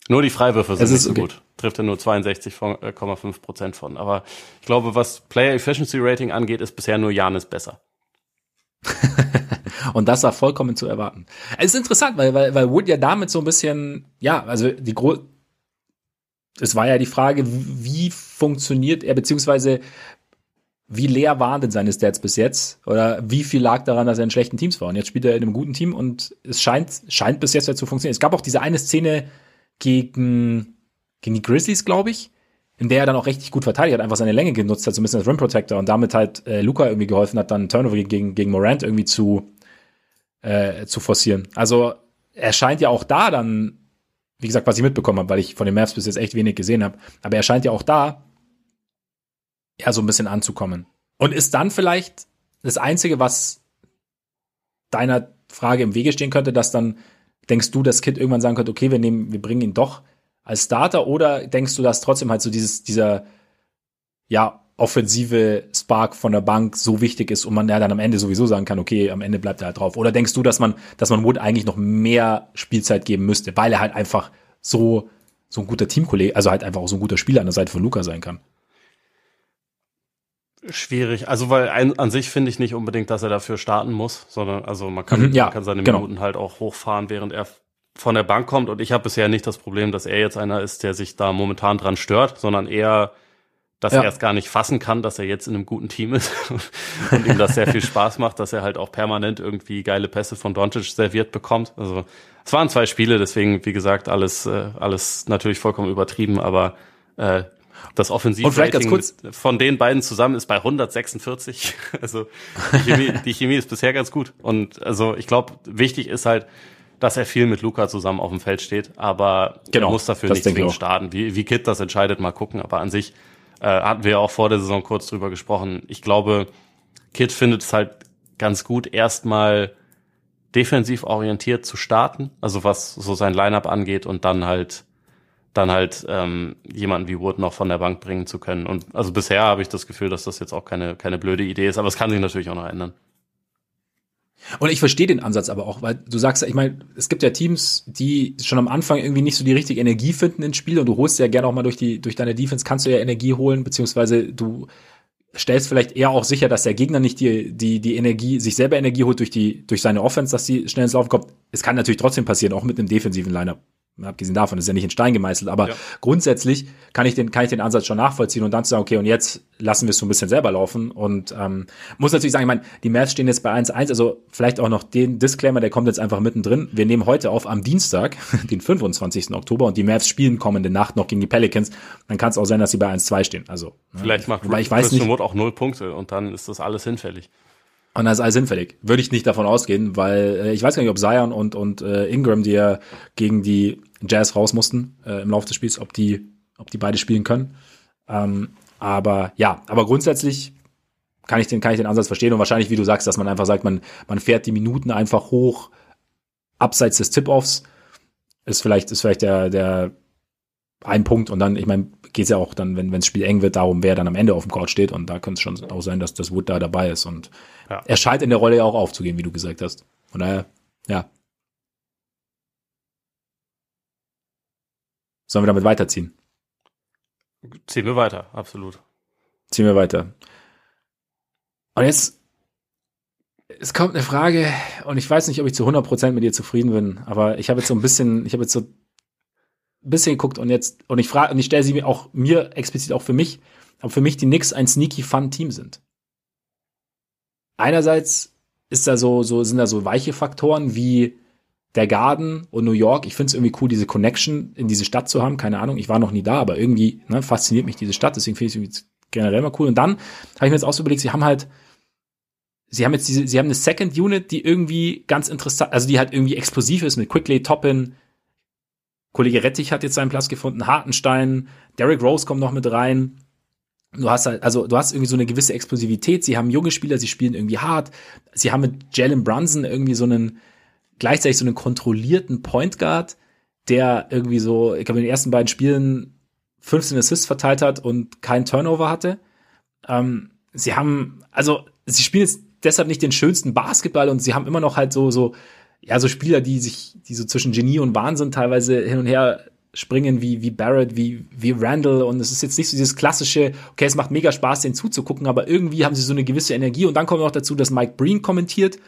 Nur die Freiwürfe sind nicht so okay. gut. Trifft er nur 62,5 Prozent von. Aber ich glaube, was Player Efficiency Rating angeht, ist bisher nur Janis besser. und das war vollkommen zu erwarten. Es ist interessant, weil, weil, weil Wood ja damit so ein bisschen, ja, also die Gro es war ja die Frage, wie funktioniert er, beziehungsweise wie leer waren denn seine Stats bis jetzt? Oder wie viel lag daran, dass er in schlechten Teams war? Und jetzt spielt er in einem guten Team und es scheint, scheint bis jetzt ja zu funktionieren. Es gab auch diese eine Szene gegen, gegen die Grizzlies, glaube ich, in der er dann auch richtig gut verteidigt hat, einfach seine Länge genutzt hat, so ein bisschen als Rim Protector und damit halt äh, Luca irgendwie geholfen hat, dann Turnover gegen, gegen Morant irgendwie zu, äh, zu forcieren. Also er scheint ja auch da dann, wie gesagt, was ich mitbekommen habe, weil ich von den Mavs bis jetzt echt wenig gesehen habe, aber er scheint ja auch da ja so ein bisschen anzukommen. Und ist dann vielleicht das Einzige, was deiner Frage im Wege stehen könnte, dass dann denkst du, dass Kid irgendwann sagen könnte, okay, wir nehmen, wir bringen ihn doch als Starter, oder denkst du, dass trotzdem halt so dieses, dieser, ja, offensive Spark von der Bank so wichtig ist und man ja dann am Ende sowieso sagen kann, okay, am Ende bleibt er halt drauf. Oder denkst du, dass man, dass man Wood eigentlich noch mehr Spielzeit geben müsste, weil er halt einfach so, so ein guter Teamkollege, also halt einfach auch so ein guter Spieler an der Seite von Luca sein kann? Schwierig. Also, weil ein, an sich finde ich nicht unbedingt, dass er dafür starten muss, sondern also man kann, mhm, ja, man kann seine genau. Minuten halt auch hochfahren, während er von der Bank kommt. Und ich habe bisher nicht das Problem, dass er jetzt einer ist, der sich da momentan dran stört, sondern eher dass ja. er es gar nicht fassen kann, dass er jetzt in einem guten Team ist und ihm das sehr viel Spaß macht, dass er halt auch permanent irgendwie geile Pässe von Doncic serviert bekommt. Also es waren zwei Spiele, deswegen wie gesagt alles äh, alles natürlich vollkommen übertrieben, aber äh, das Offensivrating von den beiden zusammen ist bei 146. Also die Chemie, die Chemie ist bisher ganz gut und also ich glaube wichtig ist halt dass er viel mit Luca zusammen auf dem Feld steht, aber genau, er muss dafür nicht zwingend starten. Wie, wie Kit das entscheidet, mal gucken. Aber an sich äh, hatten wir auch vor der Saison kurz drüber gesprochen. Ich glaube, Kid findet es halt ganz gut, erstmal defensiv orientiert zu starten, also was so sein Lineup angeht und dann halt dann halt ähm, jemanden wie Wood noch von der Bank bringen zu können. Und also bisher habe ich das Gefühl, dass das jetzt auch keine keine blöde Idee ist, aber es kann sich natürlich auch noch ändern. Und ich verstehe den Ansatz aber auch, weil du sagst, ich meine, es gibt ja Teams, die schon am Anfang irgendwie nicht so die richtige Energie finden ins Spiel und du holst ja gerne auch mal durch die, durch deine Defense kannst du ja Energie holen, beziehungsweise du stellst vielleicht eher auch sicher, dass der Gegner nicht die, die, die Energie, sich selber Energie holt durch die, durch seine Offense, dass sie schnell ins Laufen kommt. Es kann natürlich trotzdem passieren, auch mit einem defensiven Lineup abgesehen davon ist ja nicht in Stein gemeißelt, aber ja. grundsätzlich kann ich den kann ich den Ansatz schon nachvollziehen und dann zu sagen, okay, und jetzt lassen wir es so ein bisschen selber laufen und ähm, muss natürlich sagen, ich meine, die Mavs stehen jetzt bei 1-1, also vielleicht auch noch den Disclaimer, der kommt jetzt einfach mittendrin. Wir nehmen heute auf am Dienstag, den 25. Oktober und die Mavs spielen kommende Nacht noch gegen die Pelicans. Dann kann es auch sein, dass sie bei 1-2 stehen. Also ne? vielleicht macht Wobei ich weiß nicht, auch null Punkte und dann ist das alles hinfällig. Und das ist alles hinfällig. Würde ich nicht davon ausgehen, weil äh, ich weiß gar nicht, ob Zion und, und äh, Ingram, die ja gegen die Jazz raus mussten äh, im Laufe des Spiels, ob die, ob die beide spielen können. Ähm, aber ja, aber grundsätzlich kann ich den, kann ich den Ansatz verstehen und wahrscheinlich, wie du sagst, dass man einfach sagt, man, man fährt die Minuten einfach hoch, abseits des Tip-Offs, ist vielleicht, ist vielleicht der, der ein Punkt und dann, ich meine, geht es ja auch dann, wenn, wenn das Spiel eng wird, darum, wer dann am Ende auf dem Court steht und da könnte es schon auch sein, dass das Wood da dabei ist und ja. er scheint in der Rolle ja auch aufzugehen, wie du gesagt hast. Von daher, ja, Sollen wir damit weiterziehen? Ziehen wir weiter, absolut. Ziehen wir weiter. Und jetzt, es kommt eine Frage, und ich weiß nicht, ob ich zu 100% mit dir zufrieden bin, aber ich habe jetzt so ein bisschen, ich habe jetzt so bisschen geguckt und jetzt, und ich frage, und ich stelle sie mir auch, mir explizit auch für mich, ob für mich die Knicks ein sneaky fun Team sind. Einerseits ist da so, so, sind da so weiche Faktoren wie, der Garden und New York, ich finde es irgendwie cool, diese Connection in diese Stadt zu haben. Keine Ahnung, ich war noch nie da, aber irgendwie ne, fasziniert mich diese Stadt, deswegen finde ich es generell mal cool. Und dann habe ich mir jetzt auch so überlegt, sie haben halt, sie haben jetzt diese, sie haben eine Second Unit, die irgendwie ganz interessant, also die halt irgendwie explosiv ist mit Quickly, Toppin. Kollege Rettich hat jetzt seinen Platz gefunden, Hartenstein, Derrick Rose kommt noch mit rein. Du hast halt, also du hast irgendwie so eine gewisse Explosivität. Sie haben junge Spieler, sie spielen irgendwie hart. Sie haben mit Jalen Brunson irgendwie so einen, gleichzeitig so einen kontrollierten Point Guard, der irgendwie so, ich glaube, in den ersten beiden Spielen 15 Assists verteilt hat und keinen Turnover hatte. Ähm, sie haben, also sie spielen jetzt deshalb nicht den schönsten Basketball und sie haben immer noch halt so, so, ja, so Spieler, die sich, die so zwischen Genie und Wahnsinn teilweise hin und her springen, wie, wie Barrett, wie, wie Randall und es ist jetzt nicht so dieses klassische, okay, es macht mega Spaß, den zuzugucken, aber irgendwie haben sie so eine gewisse Energie und dann kommt noch dazu, dass Mike Breen kommentiert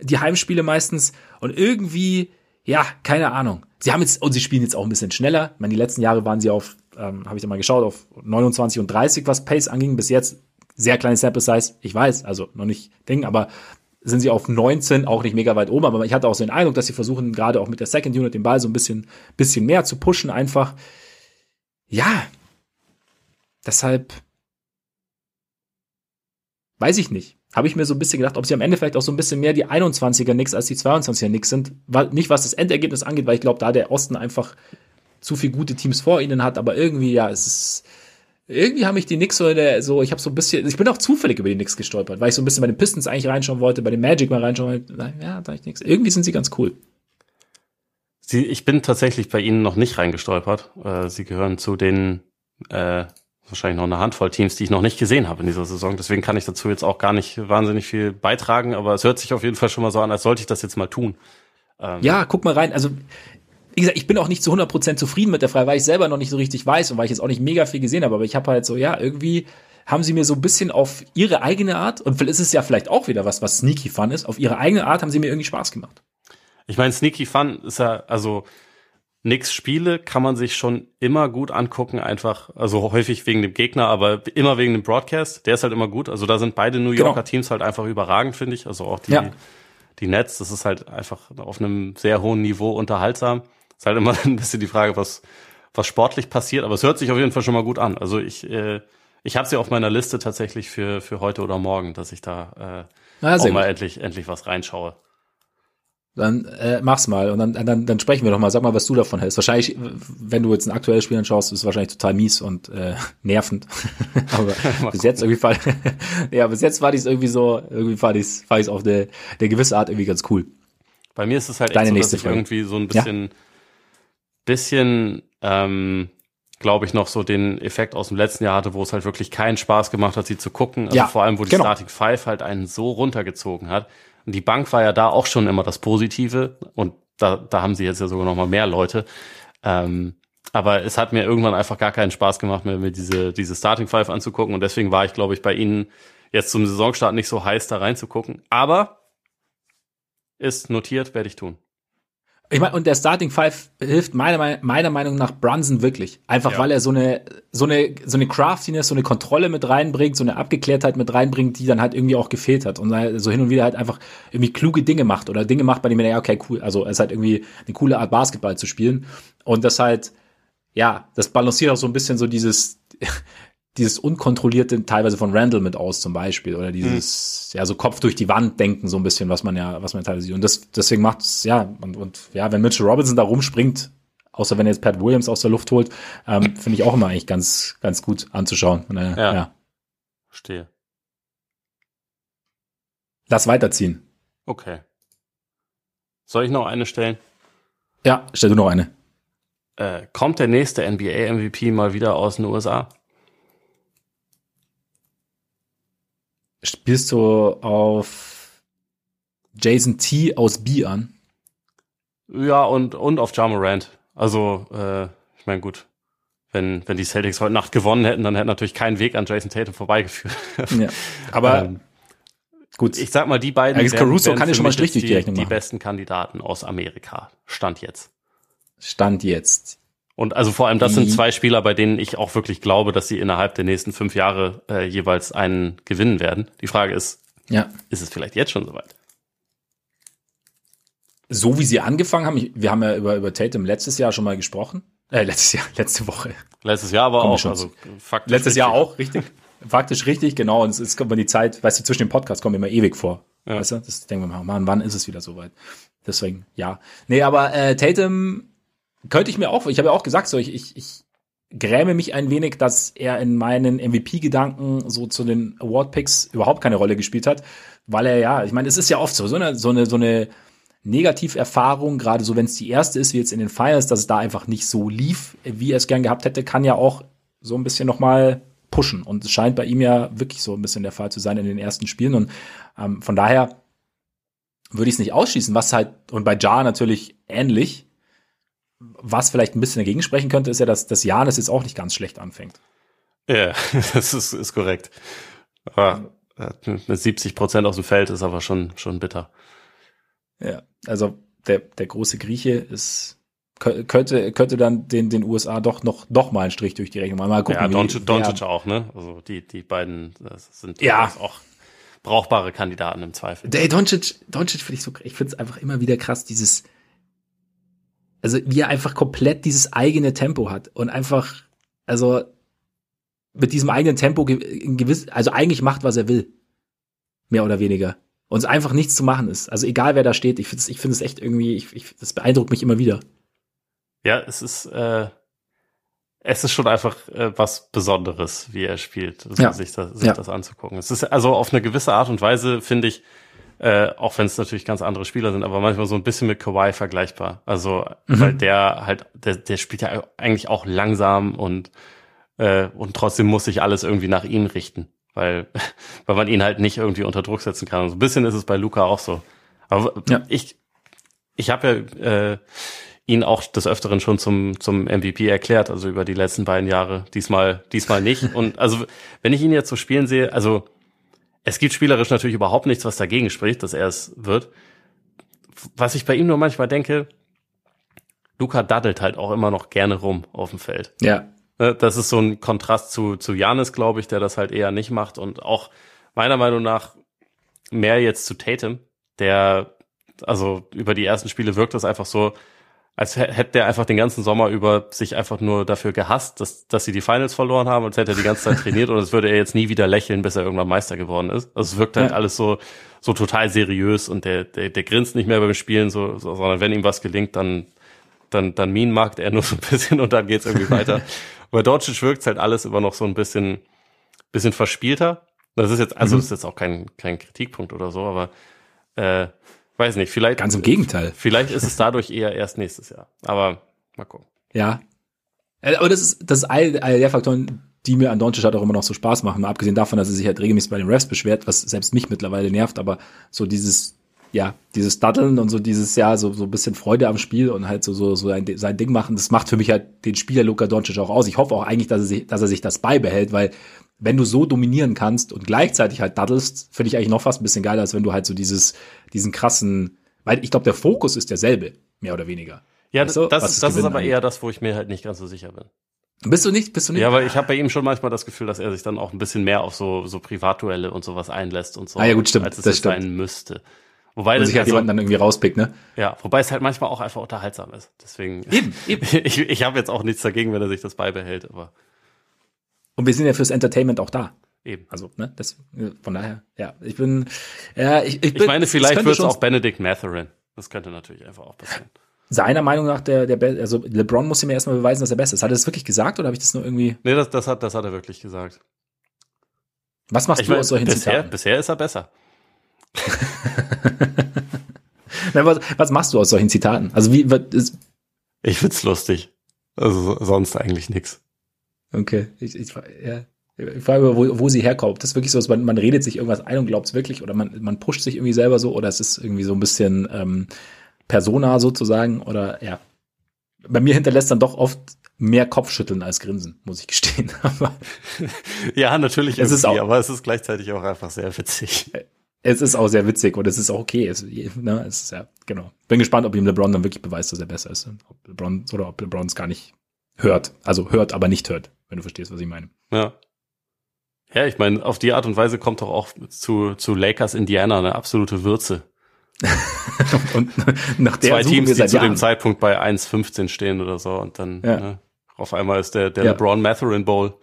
die Heimspiele meistens und irgendwie, ja, keine Ahnung. Sie haben jetzt, und sie spielen jetzt auch ein bisschen schneller. Ich meine, die letzten Jahre waren sie auf, ähm, habe ich da mal geschaut, auf 29 und 30, was Pace anging. Bis jetzt sehr kleine Sample Size, ich weiß, also noch nicht Ding, aber sind sie auf 19, auch nicht mega weit oben, aber ich hatte auch so den Eindruck, dass sie versuchen, gerade auch mit der Second Unit den Ball so ein bisschen, bisschen mehr zu pushen, einfach. Ja. Deshalb weiß ich nicht. habe ich mir so ein bisschen gedacht, ob sie am Ende vielleicht auch so ein bisschen mehr die 21er Nix als die 22er Nix sind. Nicht was das Endergebnis angeht, weil ich glaube, da der Osten einfach zu viel gute Teams vor ihnen hat, aber irgendwie, ja, es ist, irgendwie haben mich die Knicks so, der, so ich habe so ein bisschen, ich bin auch zufällig über die Knicks gestolpert, weil ich so ein bisschen bei den Pistons eigentlich reinschauen wollte, bei den Magic mal reinschauen wollte. Ja, da ich nichts. Irgendwie sind sie ganz cool. Sie, ich bin tatsächlich bei ihnen noch nicht reingestolpert. Äh, sie gehören zu den äh, wahrscheinlich noch eine Handvoll Teams, die ich noch nicht gesehen habe in dieser Saison. Deswegen kann ich dazu jetzt auch gar nicht wahnsinnig viel beitragen, aber es hört sich auf jeden Fall schon mal so an, als sollte ich das jetzt mal tun. Ähm ja, guck mal rein. Also, wie gesagt, ich bin auch nicht zu 100% zufrieden mit der Frage, weil ich selber noch nicht so richtig weiß und weil ich jetzt auch nicht mega viel gesehen habe, aber ich habe halt so, ja, irgendwie haben sie mir so ein bisschen auf ihre eigene Art, und ist es ja vielleicht auch wieder was, was sneaky fun ist, auf ihre eigene Art haben sie mir irgendwie Spaß gemacht. Ich meine, sneaky fun ist ja, also, Nix Spiele kann man sich schon immer gut angucken, einfach, also häufig wegen dem Gegner, aber immer wegen dem Broadcast. Der ist halt immer gut. Also da sind beide New Yorker genau. Teams halt einfach überragend, finde ich. Also auch die, ja. die Nets, das ist halt einfach auf einem sehr hohen Niveau unterhaltsam. Ist halt immer ein bisschen die Frage, was, was sportlich passiert, aber es hört sich auf jeden Fall schon mal gut an. Also ich, äh, ich habe sie auf meiner Liste tatsächlich für, für heute oder morgen, dass ich da äh, ah, auch mal endlich, endlich was reinschaue. Dann äh, mach's mal und dann, dann, dann sprechen wir doch mal. Sag mal, was du davon hältst. Wahrscheinlich, wenn du jetzt ein aktuelles Spiel anschaust, ist es wahrscheinlich total mies und äh, nervend. Aber bis jetzt irgendwie fand, ja, bis jetzt war dies irgendwie so, irgendwie fand ich's, fand ich's auf der, der gewisse Art irgendwie ganz cool. Bei mir ist es halt Deine echt so, dass ich irgendwie so ein bisschen, ja? Bisschen, ähm, glaube ich, noch so den Effekt aus dem letzten Jahr hatte, wo es halt wirklich keinen Spaß gemacht hat, sie zu gucken. Also ja, vor allem, wo die genau. Starting Five halt einen so runtergezogen hat und die Bank war ja da auch schon immer das Positive und da, da haben sie jetzt ja sogar noch mal mehr Leute. Ähm, aber es hat mir irgendwann einfach gar keinen Spaß gemacht, mir, mir diese, diese Starting Five anzugucken und deswegen war ich, glaube ich, bei ihnen jetzt zum Saisonstart nicht so heiß, da reinzugucken. Aber ist notiert, werde ich tun. Ich meine, und der Starting Five hilft meiner, meiner Meinung nach Brunson wirklich. Einfach ja. weil er so eine, so eine, so eine Craftiness, so eine Kontrolle mit reinbringt, so eine Abgeklärtheit mit reinbringt, die dann halt irgendwie auch gefehlt hat. Und so hin und wieder halt einfach irgendwie kluge Dinge macht oder Dinge macht, bei denen man ja, okay, cool. Also es ist halt irgendwie eine coole Art Basketball zu spielen. Und das halt, ja, das balanciert auch so ein bisschen so dieses, dieses unkontrollierte teilweise von Randall mit aus zum Beispiel oder dieses mhm. ja so Kopf durch die Wand denken so ein bisschen was man ja was man teilweise sieht. Und das deswegen macht es ja und, und ja wenn Mitchell Robinson da rumspringt außer wenn er jetzt Pat Williams aus der Luft holt ähm, finde ich auch immer eigentlich ganz ganz gut anzuschauen. Äh, ja. ja. Stehe lass weiterziehen. Okay. Soll ich noch eine stellen? Ja stell du noch eine. Äh, kommt der nächste NBA MVP mal wieder aus den USA Spielst du auf Jason T aus B an? Ja, und, und auf Jamorant. Also, äh, ich meine, gut, wenn, wenn die Celtics heute Nacht gewonnen hätten, dann hätte natürlich kein Weg an Jason Tatum vorbeigeführt. Ja, aber ähm, gut. Ich sag mal, die beiden Alex Caruso kann ich schon mal durch die, die Rechnung machen. Die besten Kandidaten aus Amerika. Stand jetzt. Stand jetzt. Und also vor allem, das sind zwei Spieler, bei denen ich auch wirklich glaube, dass sie innerhalb der nächsten fünf Jahre äh, jeweils einen gewinnen werden. Die Frage ist, ja. ist es vielleicht jetzt schon soweit? So wie sie angefangen haben, wir haben ja über, über Tatum letztes Jahr schon mal gesprochen. Äh, letztes Jahr, letzte Woche. Letztes Jahr aber auch, also faktisch. Letztes richtig. Jahr auch, richtig. faktisch richtig, genau. Und es kommt mir die Zeit, weißt du, zwischen den Podcasts kommt immer ewig vor. Ja. Weißt du, das denken wir mal, Mann, wann ist es wieder soweit? Deswegen, ja. Nee, aber äh, Tatum könnte ich mir auch, ich habe ja auch gesagt, so ich, ich, ich gräme mich ein wenig, dass er in meinen MVP-Gedanken so zu den Award-Picks überhaupt keine Rolle gespielt hat, weil er ja, ich meine, es ist ja oft so, so eine, so eine, so eine Negativerfahrung, gerade so wenn es die erste ist, wie jetzt in den Finals, dass es da einfach nicht so lief, wie er es gern gehabt hätte, kann ja auch so ein bisschen nochmal pushen. Und es scheint bei ihm ja wirklich so ein bisschen der Fall zu sein in den ersten Spielen. Und ähm, von daher würde ich es nicht ausschließen, was halt, und bei Jar natürlich ähnlich, was vielleicht ein bisschen dagegen sprechen könnte, ist ja, dass das Janis jetzt auch nicht ganz schlecht anfängt. Ja, das ist, ist korrekt. Aber mit 70 Prozent aus dem Feld ist aber schon, schon bitter. Ja, also der, der große Grieche ist könnte könnte dann den den USA doch noch noch mal einen Strich durch die Rechnung machen. Mal gucken, ja, Doncic, Doncic auch, ne? Also die die beiden sind ja auch brauchbare Kandidaten im Zweifel. Der Doncic Doncic finde ich so ich finde es einfach immer wieder krass dieses also wie er einfach komplett dieses eigene Tempo hat und einfach, also mit diesem eigenen Tempo gewiss, also eigentlich macht, was er will. Mehr oder weniger. Und es einfach nichts zu machen ist. Also egal wer da steht, ich finde es ich finde es echt irgendwie, ich, ich, das beeindruckt mich immer wieder. Ja, es ist, äh, es ist schon einfach äh, was Besonderes, wie er spielt, also ja. sich, das, sich ja. das anzugucken. Es ist also auf eine gewisse Art und Weise, finde ich, äh, auch wenn es natürlich ganz andere Spieler sind, aber manchmal so ein bisschen mit Kawhi vergleichbar. Also, mhm. weil der halt, der, der spielt ja eigentlich auch langsam und, äh, und trotzdem muss sich alles irgendwie nach ihm richten, weil, weil man ihn halt nicht irgendwie unter Druck setzen kann. Und so ein bisschen ist es bei Luca auch so. Aber ja. ich, ich habe ja äh, ihn auch des Öfteren schon zum, zum MVP erklärt, also über die letzten beiden Jahre. Diesmal, diesmal nicht. Und also, wenn ich ihn jetzt so spielen sehe, also es gibt spielerisch natürlich überhaupt nichts, was dagegen spricht, dass er es wird. Was ich bei ihm nur manchmal denke, Luca daddelt halt auch immer noch gerne rum auf dem Feld. Ja. Ne, das ist so ein Kontrast zu, zu Janis, glaube ich, der das halt eher nicht macht und auch meiner Meinung nach mehr jetzt zu Tatum, der, also über die ersten Spiele wirkt das einfach so, als hätte der einfach den ganzen Sommer über sich einfach nur dafür gehasst, dass, dass sie die Finals verloren haben, als hätte er die ganze Zeit trainiert und als würde er jetzt nie wieder lächeln, bis er irgendwann Meister geworden ist. Also es wirkt halt ja. alles so, so total seriös und der, der, der grinst nicht mehr beim Spielen, so, so, sondern wenn ihm was gelingt, dann, dann, dann Minen mag er nur so ein bisschen und dann geht's irgendwie weiter. Bei Doncic wirkt halt alles immer noch so ein bisschen, bisschen verspielter. Das ist jetzt, also mhm. das ist jetzt auch kein, kein Kritikpunkt oder so, aber äh, Weiß nicht, vielleicht. Ganz im Gegenteil. Vielleicht ist es dadurch eher erst nächstes Jahr. Aber mal gucken. Ja. Äh, aber das ist, das ist all, all der Faktoren, die mir an Doncic halt auch immer noch so Spaß machen. Mal abgesehen davon, dass er sich halt regelmäßig bei den Refs beschwert, was selbst mich mittlerweile nervt, aber so dieses, ja, dieses Datteln und so dieses, ja, so, so ein bisschen Freude am Spiel und halt so, so, so ein, sein Ding machen, das macht für mich halt den Spieler Luka Doncic auch aus. Ich hoffe auch eigentlich, dass er sich, dass er sich das beibehält, weil wenn du so dominieren kannst und gleichzeitig halt daddelst, finde ich eigentlich noch fast ein bisschen geiler, als wenn du halt so dieses, diesen krassen, weil ich glaube, der Fokus ist derselbe, mehr oder weniger. Ja, weißt du, das, das, das ist aber eher das, wo ich mir halt nicht ganz so sicher bin. Bist du nicht? Bist du nicht? Ja, aber ich habe bei ihm schon manchmal das Gefühl, dass er sich dann auch ein bisschen mehr auf so so Privatduelle und sowas einlässt und so, ah, ja, gut, stimmt, als es das sein müsste. Wobei und sich halt also, jemanden dann irgendwie rauspickt, ne? Ja, wobei es halt manchmal auch einfach unterhaltsam ist. Deswegen. Eben, eben. ich ich habe jetzt auch nichts dagegen, wenn er sich das beibehält, aber. Und wir sind ja fürs Entertainment auch da. Eben. Also, ne, das, von daher, ja, ich bin, ja, ich, ich, bin, ich meine, vielleicht wird es auch Benedict Matherin. Das könnte natürlich einfach auch passieren. Seiner Meinung nach, der, der, also LeBron muss ihm erstmal beweisen, dass er besser ist. Hat er das wirklich gesagt oder habe ich das nur irgendwie? Nee, das, das, hat, das hat er wirklich gesagt. Was machst ich du mein, aus solchen bisher, Zitaten? Bisher ist er besser. Na, was, was machst du aus solchen Zitaten? Also wie, was ist Ich find's lustig. Also sonst eigentlich nix. Okay, ich, ich, ja. Ich frage, wo, wo sie herkommt. Das ist wirklich so, dass man, man redet sich irgendwas ein und glaubt es wirklich oder man, man pusht sich irgendwie selber so oder es ist irgendwie so ein bisschen ähm, Persona sozusagen oder ja. Bei mir hinterlässt dann doch oft mehr Kopfschütteln als Grinsen, muss ich gestehen. ja, natürlich es ist auch, aber es ist gleichzeitig auch einfach sehr witzig. Es ist auch sehr witzig und es ist auch okay. Es, ne, es ist ja, genau. Bin gespannt, ob ihm LeBron dann wirklich beweist, dass er besser ist. Ob LeBron oder ob LeBron es gar nicht hört. Also hört, aber nicht hört, wenn du verstehst, was ich meine. Ja. Ja, ich meine, auf die Art und Weise kommt doch auch zu, zu Lakers Indiana eine absolute Würze. und nach der Zwei Teams, die zu Jahren. dem Zeitpunkt bei 1,15 stehen oder so und dann ja. ne, auf einmal ist der, der ja. LeBron Matherin Bowl.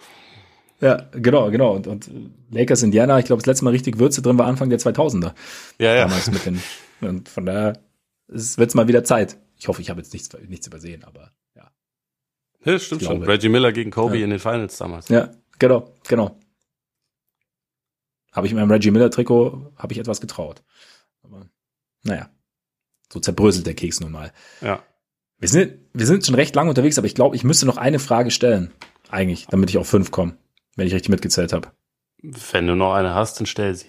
Ja, genau, genau. Und, und Lakers Indiana, ich glaube, das letzte Mal richtig Würze drin war Anfang der 2000er. Ja, ja. Damals mit den, und von daher wird es mal wieder Zeit. Ich hoffe, ich habe jetzt nichts, nichts übersehen, aber ja. Stimmt schon. Reggie Miller gegen Kobe ja. in den Finals damals. Ja, genau, genau habe ich in meinem Reggie Miller Trikot, habe ich etwas getraut. Aber naja, so zerbröselt der Keks nun mal. Ja. Wir sind, wir sind schon recht lange unterwegs, aber ich glaube, ich müsste noch eine Frage stellen, eigentlich, damit ich auf fünf komme, wenn ich richtig mitgezählt habe. Wenn du noch eine hast, dann stell sie.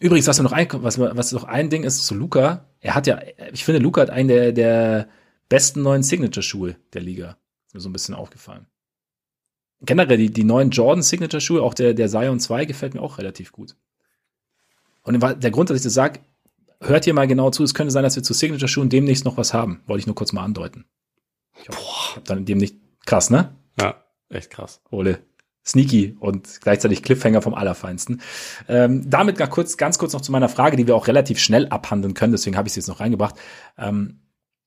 Übrigens, was noch ein, was, was noch ein Ding ist zu Luca, er hat ja, ich finde, Luca hat einen der, der besten neuen Signature-Schuhe der Liga. Mir so ein bisschen aufgefallen generell die, die neuen Jordan Signature Schuhe, auch der, der Zion 2 gefällt mir auch relativ gut. Und der Grund, dass ich das sage, hört hier mal genau zu, es könnte sein, dass wir zu Signature Schuhen demnächst noch was haben. Wollte ich nur kurz mal andeuten. Ich hab, hab dann demnächst, krass, ne? Ja, echt krass. Ole. Sneaky und gleichzeitig Cliffhanger vom Allerfeinsten. Ähm, damit gar kurz, ganz kurz noch zu meiner Frage, die wir auch relativ schnell abhandeln können, deswegen habe ich sie jetzt noch reingebracht. Ähm,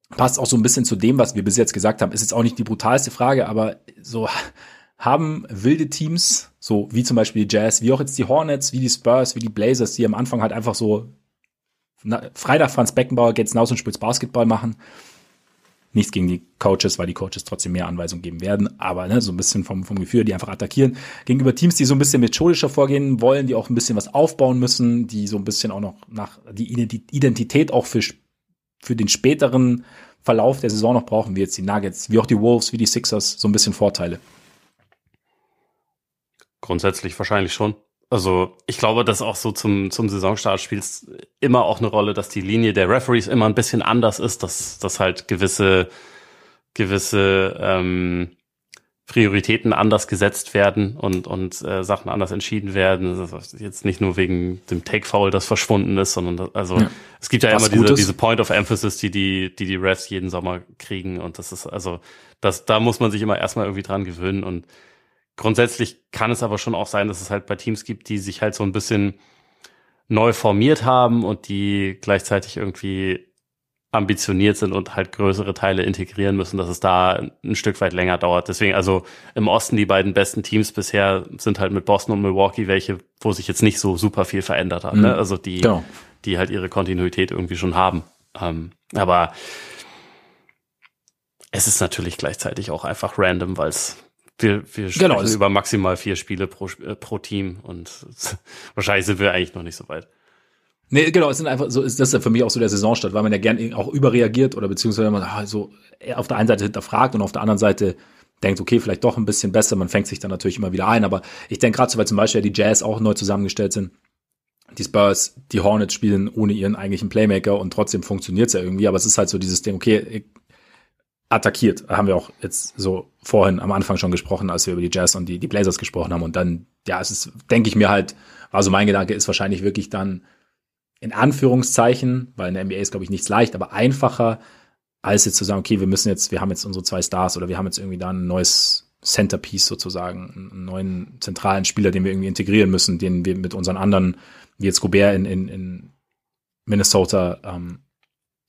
passt auch so ein bisschen zu dem, was wir bis jetzt gesagt haben. Ist jetzt auch nicht die brutalste Frage, aber so haben wilde Teams, so wie zum Beispiel die Jazz, wie auch jetzt die Hornets, wie die Spurs, wie die Blazers, die am Anfang halt einfach so na, Freitag Franz Beckenbauer geht's hinaus und spielt Basketball machen. Nichts gegen die Coaches, weil die Coaches trotzdem mehr Anweisungen geben werden, aber ne, so ein bisschen vom, vom Gefühl, die einfach attackieren. Gegenüber Teams, die so ein bisschen methodischer vorgehen wollen, die auch ein bisschen was aufbauen müssen, die so ein bisschen auch noch nach die Identität auch für, für den späteren Verlauf der Saison noch brauchen, wie jetzt die Nuggets, wie auch die Wolves, wie die Sixers, so ein bisschen Vorteile. Grundsätzlich wahrscheinlich schon. Also ich glaube, dass auch so zum, zum Saisonstart spielt immer auch eine Rolle, dass die Linie der Referees immer ein bisschen anders ist, dass, dass halt gewisse, gewisse ähm, Prioritäten anders gesetzt werden und, und äh, Sachen anders entschieden werden. Jetzt nicht nur wegen dem Take-Foul, das verschwunden ist, sondern das, also ja. es gibt ja Was immer diese, diese Point of Emphasis, die die, die die Refs jeden Sommer kriegen und das ist also, das, da muss man sich immer erstmal irgendwie dran gewöhnen und Grundsätzlich kann es aber schon auch sein, dass es halt bei Teams gibt, die sich halt so ein bisschen neu formiert haben und die gleichzeitig irgendwie ambitioniert sind und halt größere Teile integrieren müssen, dass es da ein Stück weit länger dauert. Deswegen also im Osten die beiden besten Teams bisher sind halt mit Boston und Milwaukee welche, wo sich jetzt nicht so super viel verändert hat. Ne? Mhm. Ne? Also die, genau. die halt ihre Kontinuität irgendwie schon haben. Ähm, aber es ist natürlich gleichzeitig auch einfach random, weil es wir, wir genau, sprechen genau, über maximal vier Spiele pro, äh, pro Team und wahrscheinlich sind wir eigentlich noch nicht so weit. Nee, genau, es sind einfach so, ist das ja für mich auch so der Saisonstart, weil man ja gern auch überreagiert oder beziehungsweise man ah, so auf der einen Seite hinterfragt und auf der anderen Seite denkt, okay, vielleicht doch ein bisschen besser, man fängt sich dann natürlich immer wieder ein, aber ich denke gerade so, weil zum Beispiel die Jazz auch neu zusammengestellt sind, die Spurs, die Hornets spielen ohne ihren eigentlichen Playmaker und trotzdem funktioniert's ja irgendwie, aber es ist halt so dieses Ding, okay, attackiert. Haben wir auch jetzt so vorhin am Anfang schon gesprochen, als wir über die Jazz und die, die Blazers gesprochen haben. Und dann, ja, es ist, denke ich mir halt, also mein Gedanke ist wahrscheinlich wirklich dann in Anführungszeichen, weil in der NBA ist, glaube ich, nichts leicht, aber einfacher, als jetzt zu sagen, okay, wir müssen jetzt, wir haben jetzt unsere zwei Stars oder wir haben jetzt irgendwie da ein neues Centerpiece sozusagen, einen neuen zentralen Spieler, den wir irgendwie integrieren müssen, den wir mit unseren anderen, wie jetzt Gobert in, in, in Minnesota, ähm,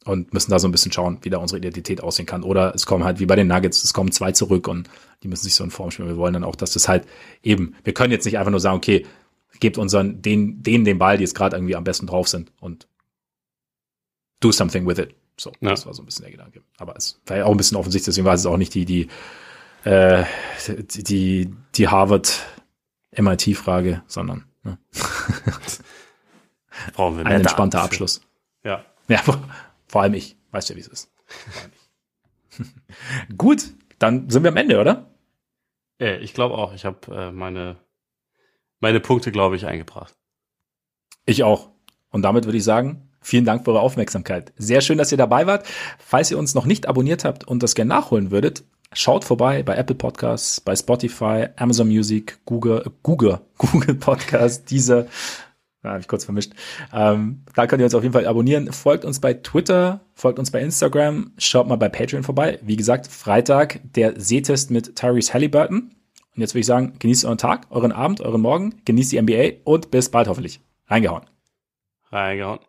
und müssen da so ein bisschen schauen, wie da unsere Identität aussehen kann. Oder es kommen halt wie bei den Nuggets, es kommen zwei zurück und die müssen sich so in Form spielen. Wir wollen dann auch, dass das halt eben, wir können jetzt nicht einfach nur sagen, okay, gebt unseren, den, denen den Ball, die jetzt gerade irgendwie am besten drauf sind und do something with it. So, ja. das war so ein bisschen der Gedanke. Aber es war ja auch ein bisschen offensichtlich, deswegen war es auch nicht die, die, äh, die, die Harvard MIT-Frage, sondern ne? Brauchen wir ein entspannter Abschluss. Ja. Ja, vor allem ich. Weißt ja, wie es ist. Gut, dann sind wir am Ende, oder? Ja, ich glaube auch. Ich habe äh, meine, meine Punkte, glaube ich, eingebracht. Ich auch. Und damit würde ich sagen, vielen Dank für eure Aufmerksamkeit. Sehr schön, dass ihr dabei wart. Falls ihr uns noch nicht abonniert habt und das gerne nachholen würdet, schaut vorbei bei Apple Podcasts, bei Spotify, Amazon Music, Google, Google, Google Podcasts, dieser ja, habe ich kurz vermischt. Ähm, da könnt ihr uns auf jeden Fall abonnieren. Folgt uns bei Twitter, folgt uns bei Instagram, schaut mal bei Patreon vorbei. Wie gesagt, Freitag der Sehtest mit Tyrese Halliburton. Und jetzt würde ich sagen, genießt euren Tag, euren Abend, euren Morgen, genießt die NBA und bis bald hoffentlich. Reingehauen. Reingehauen.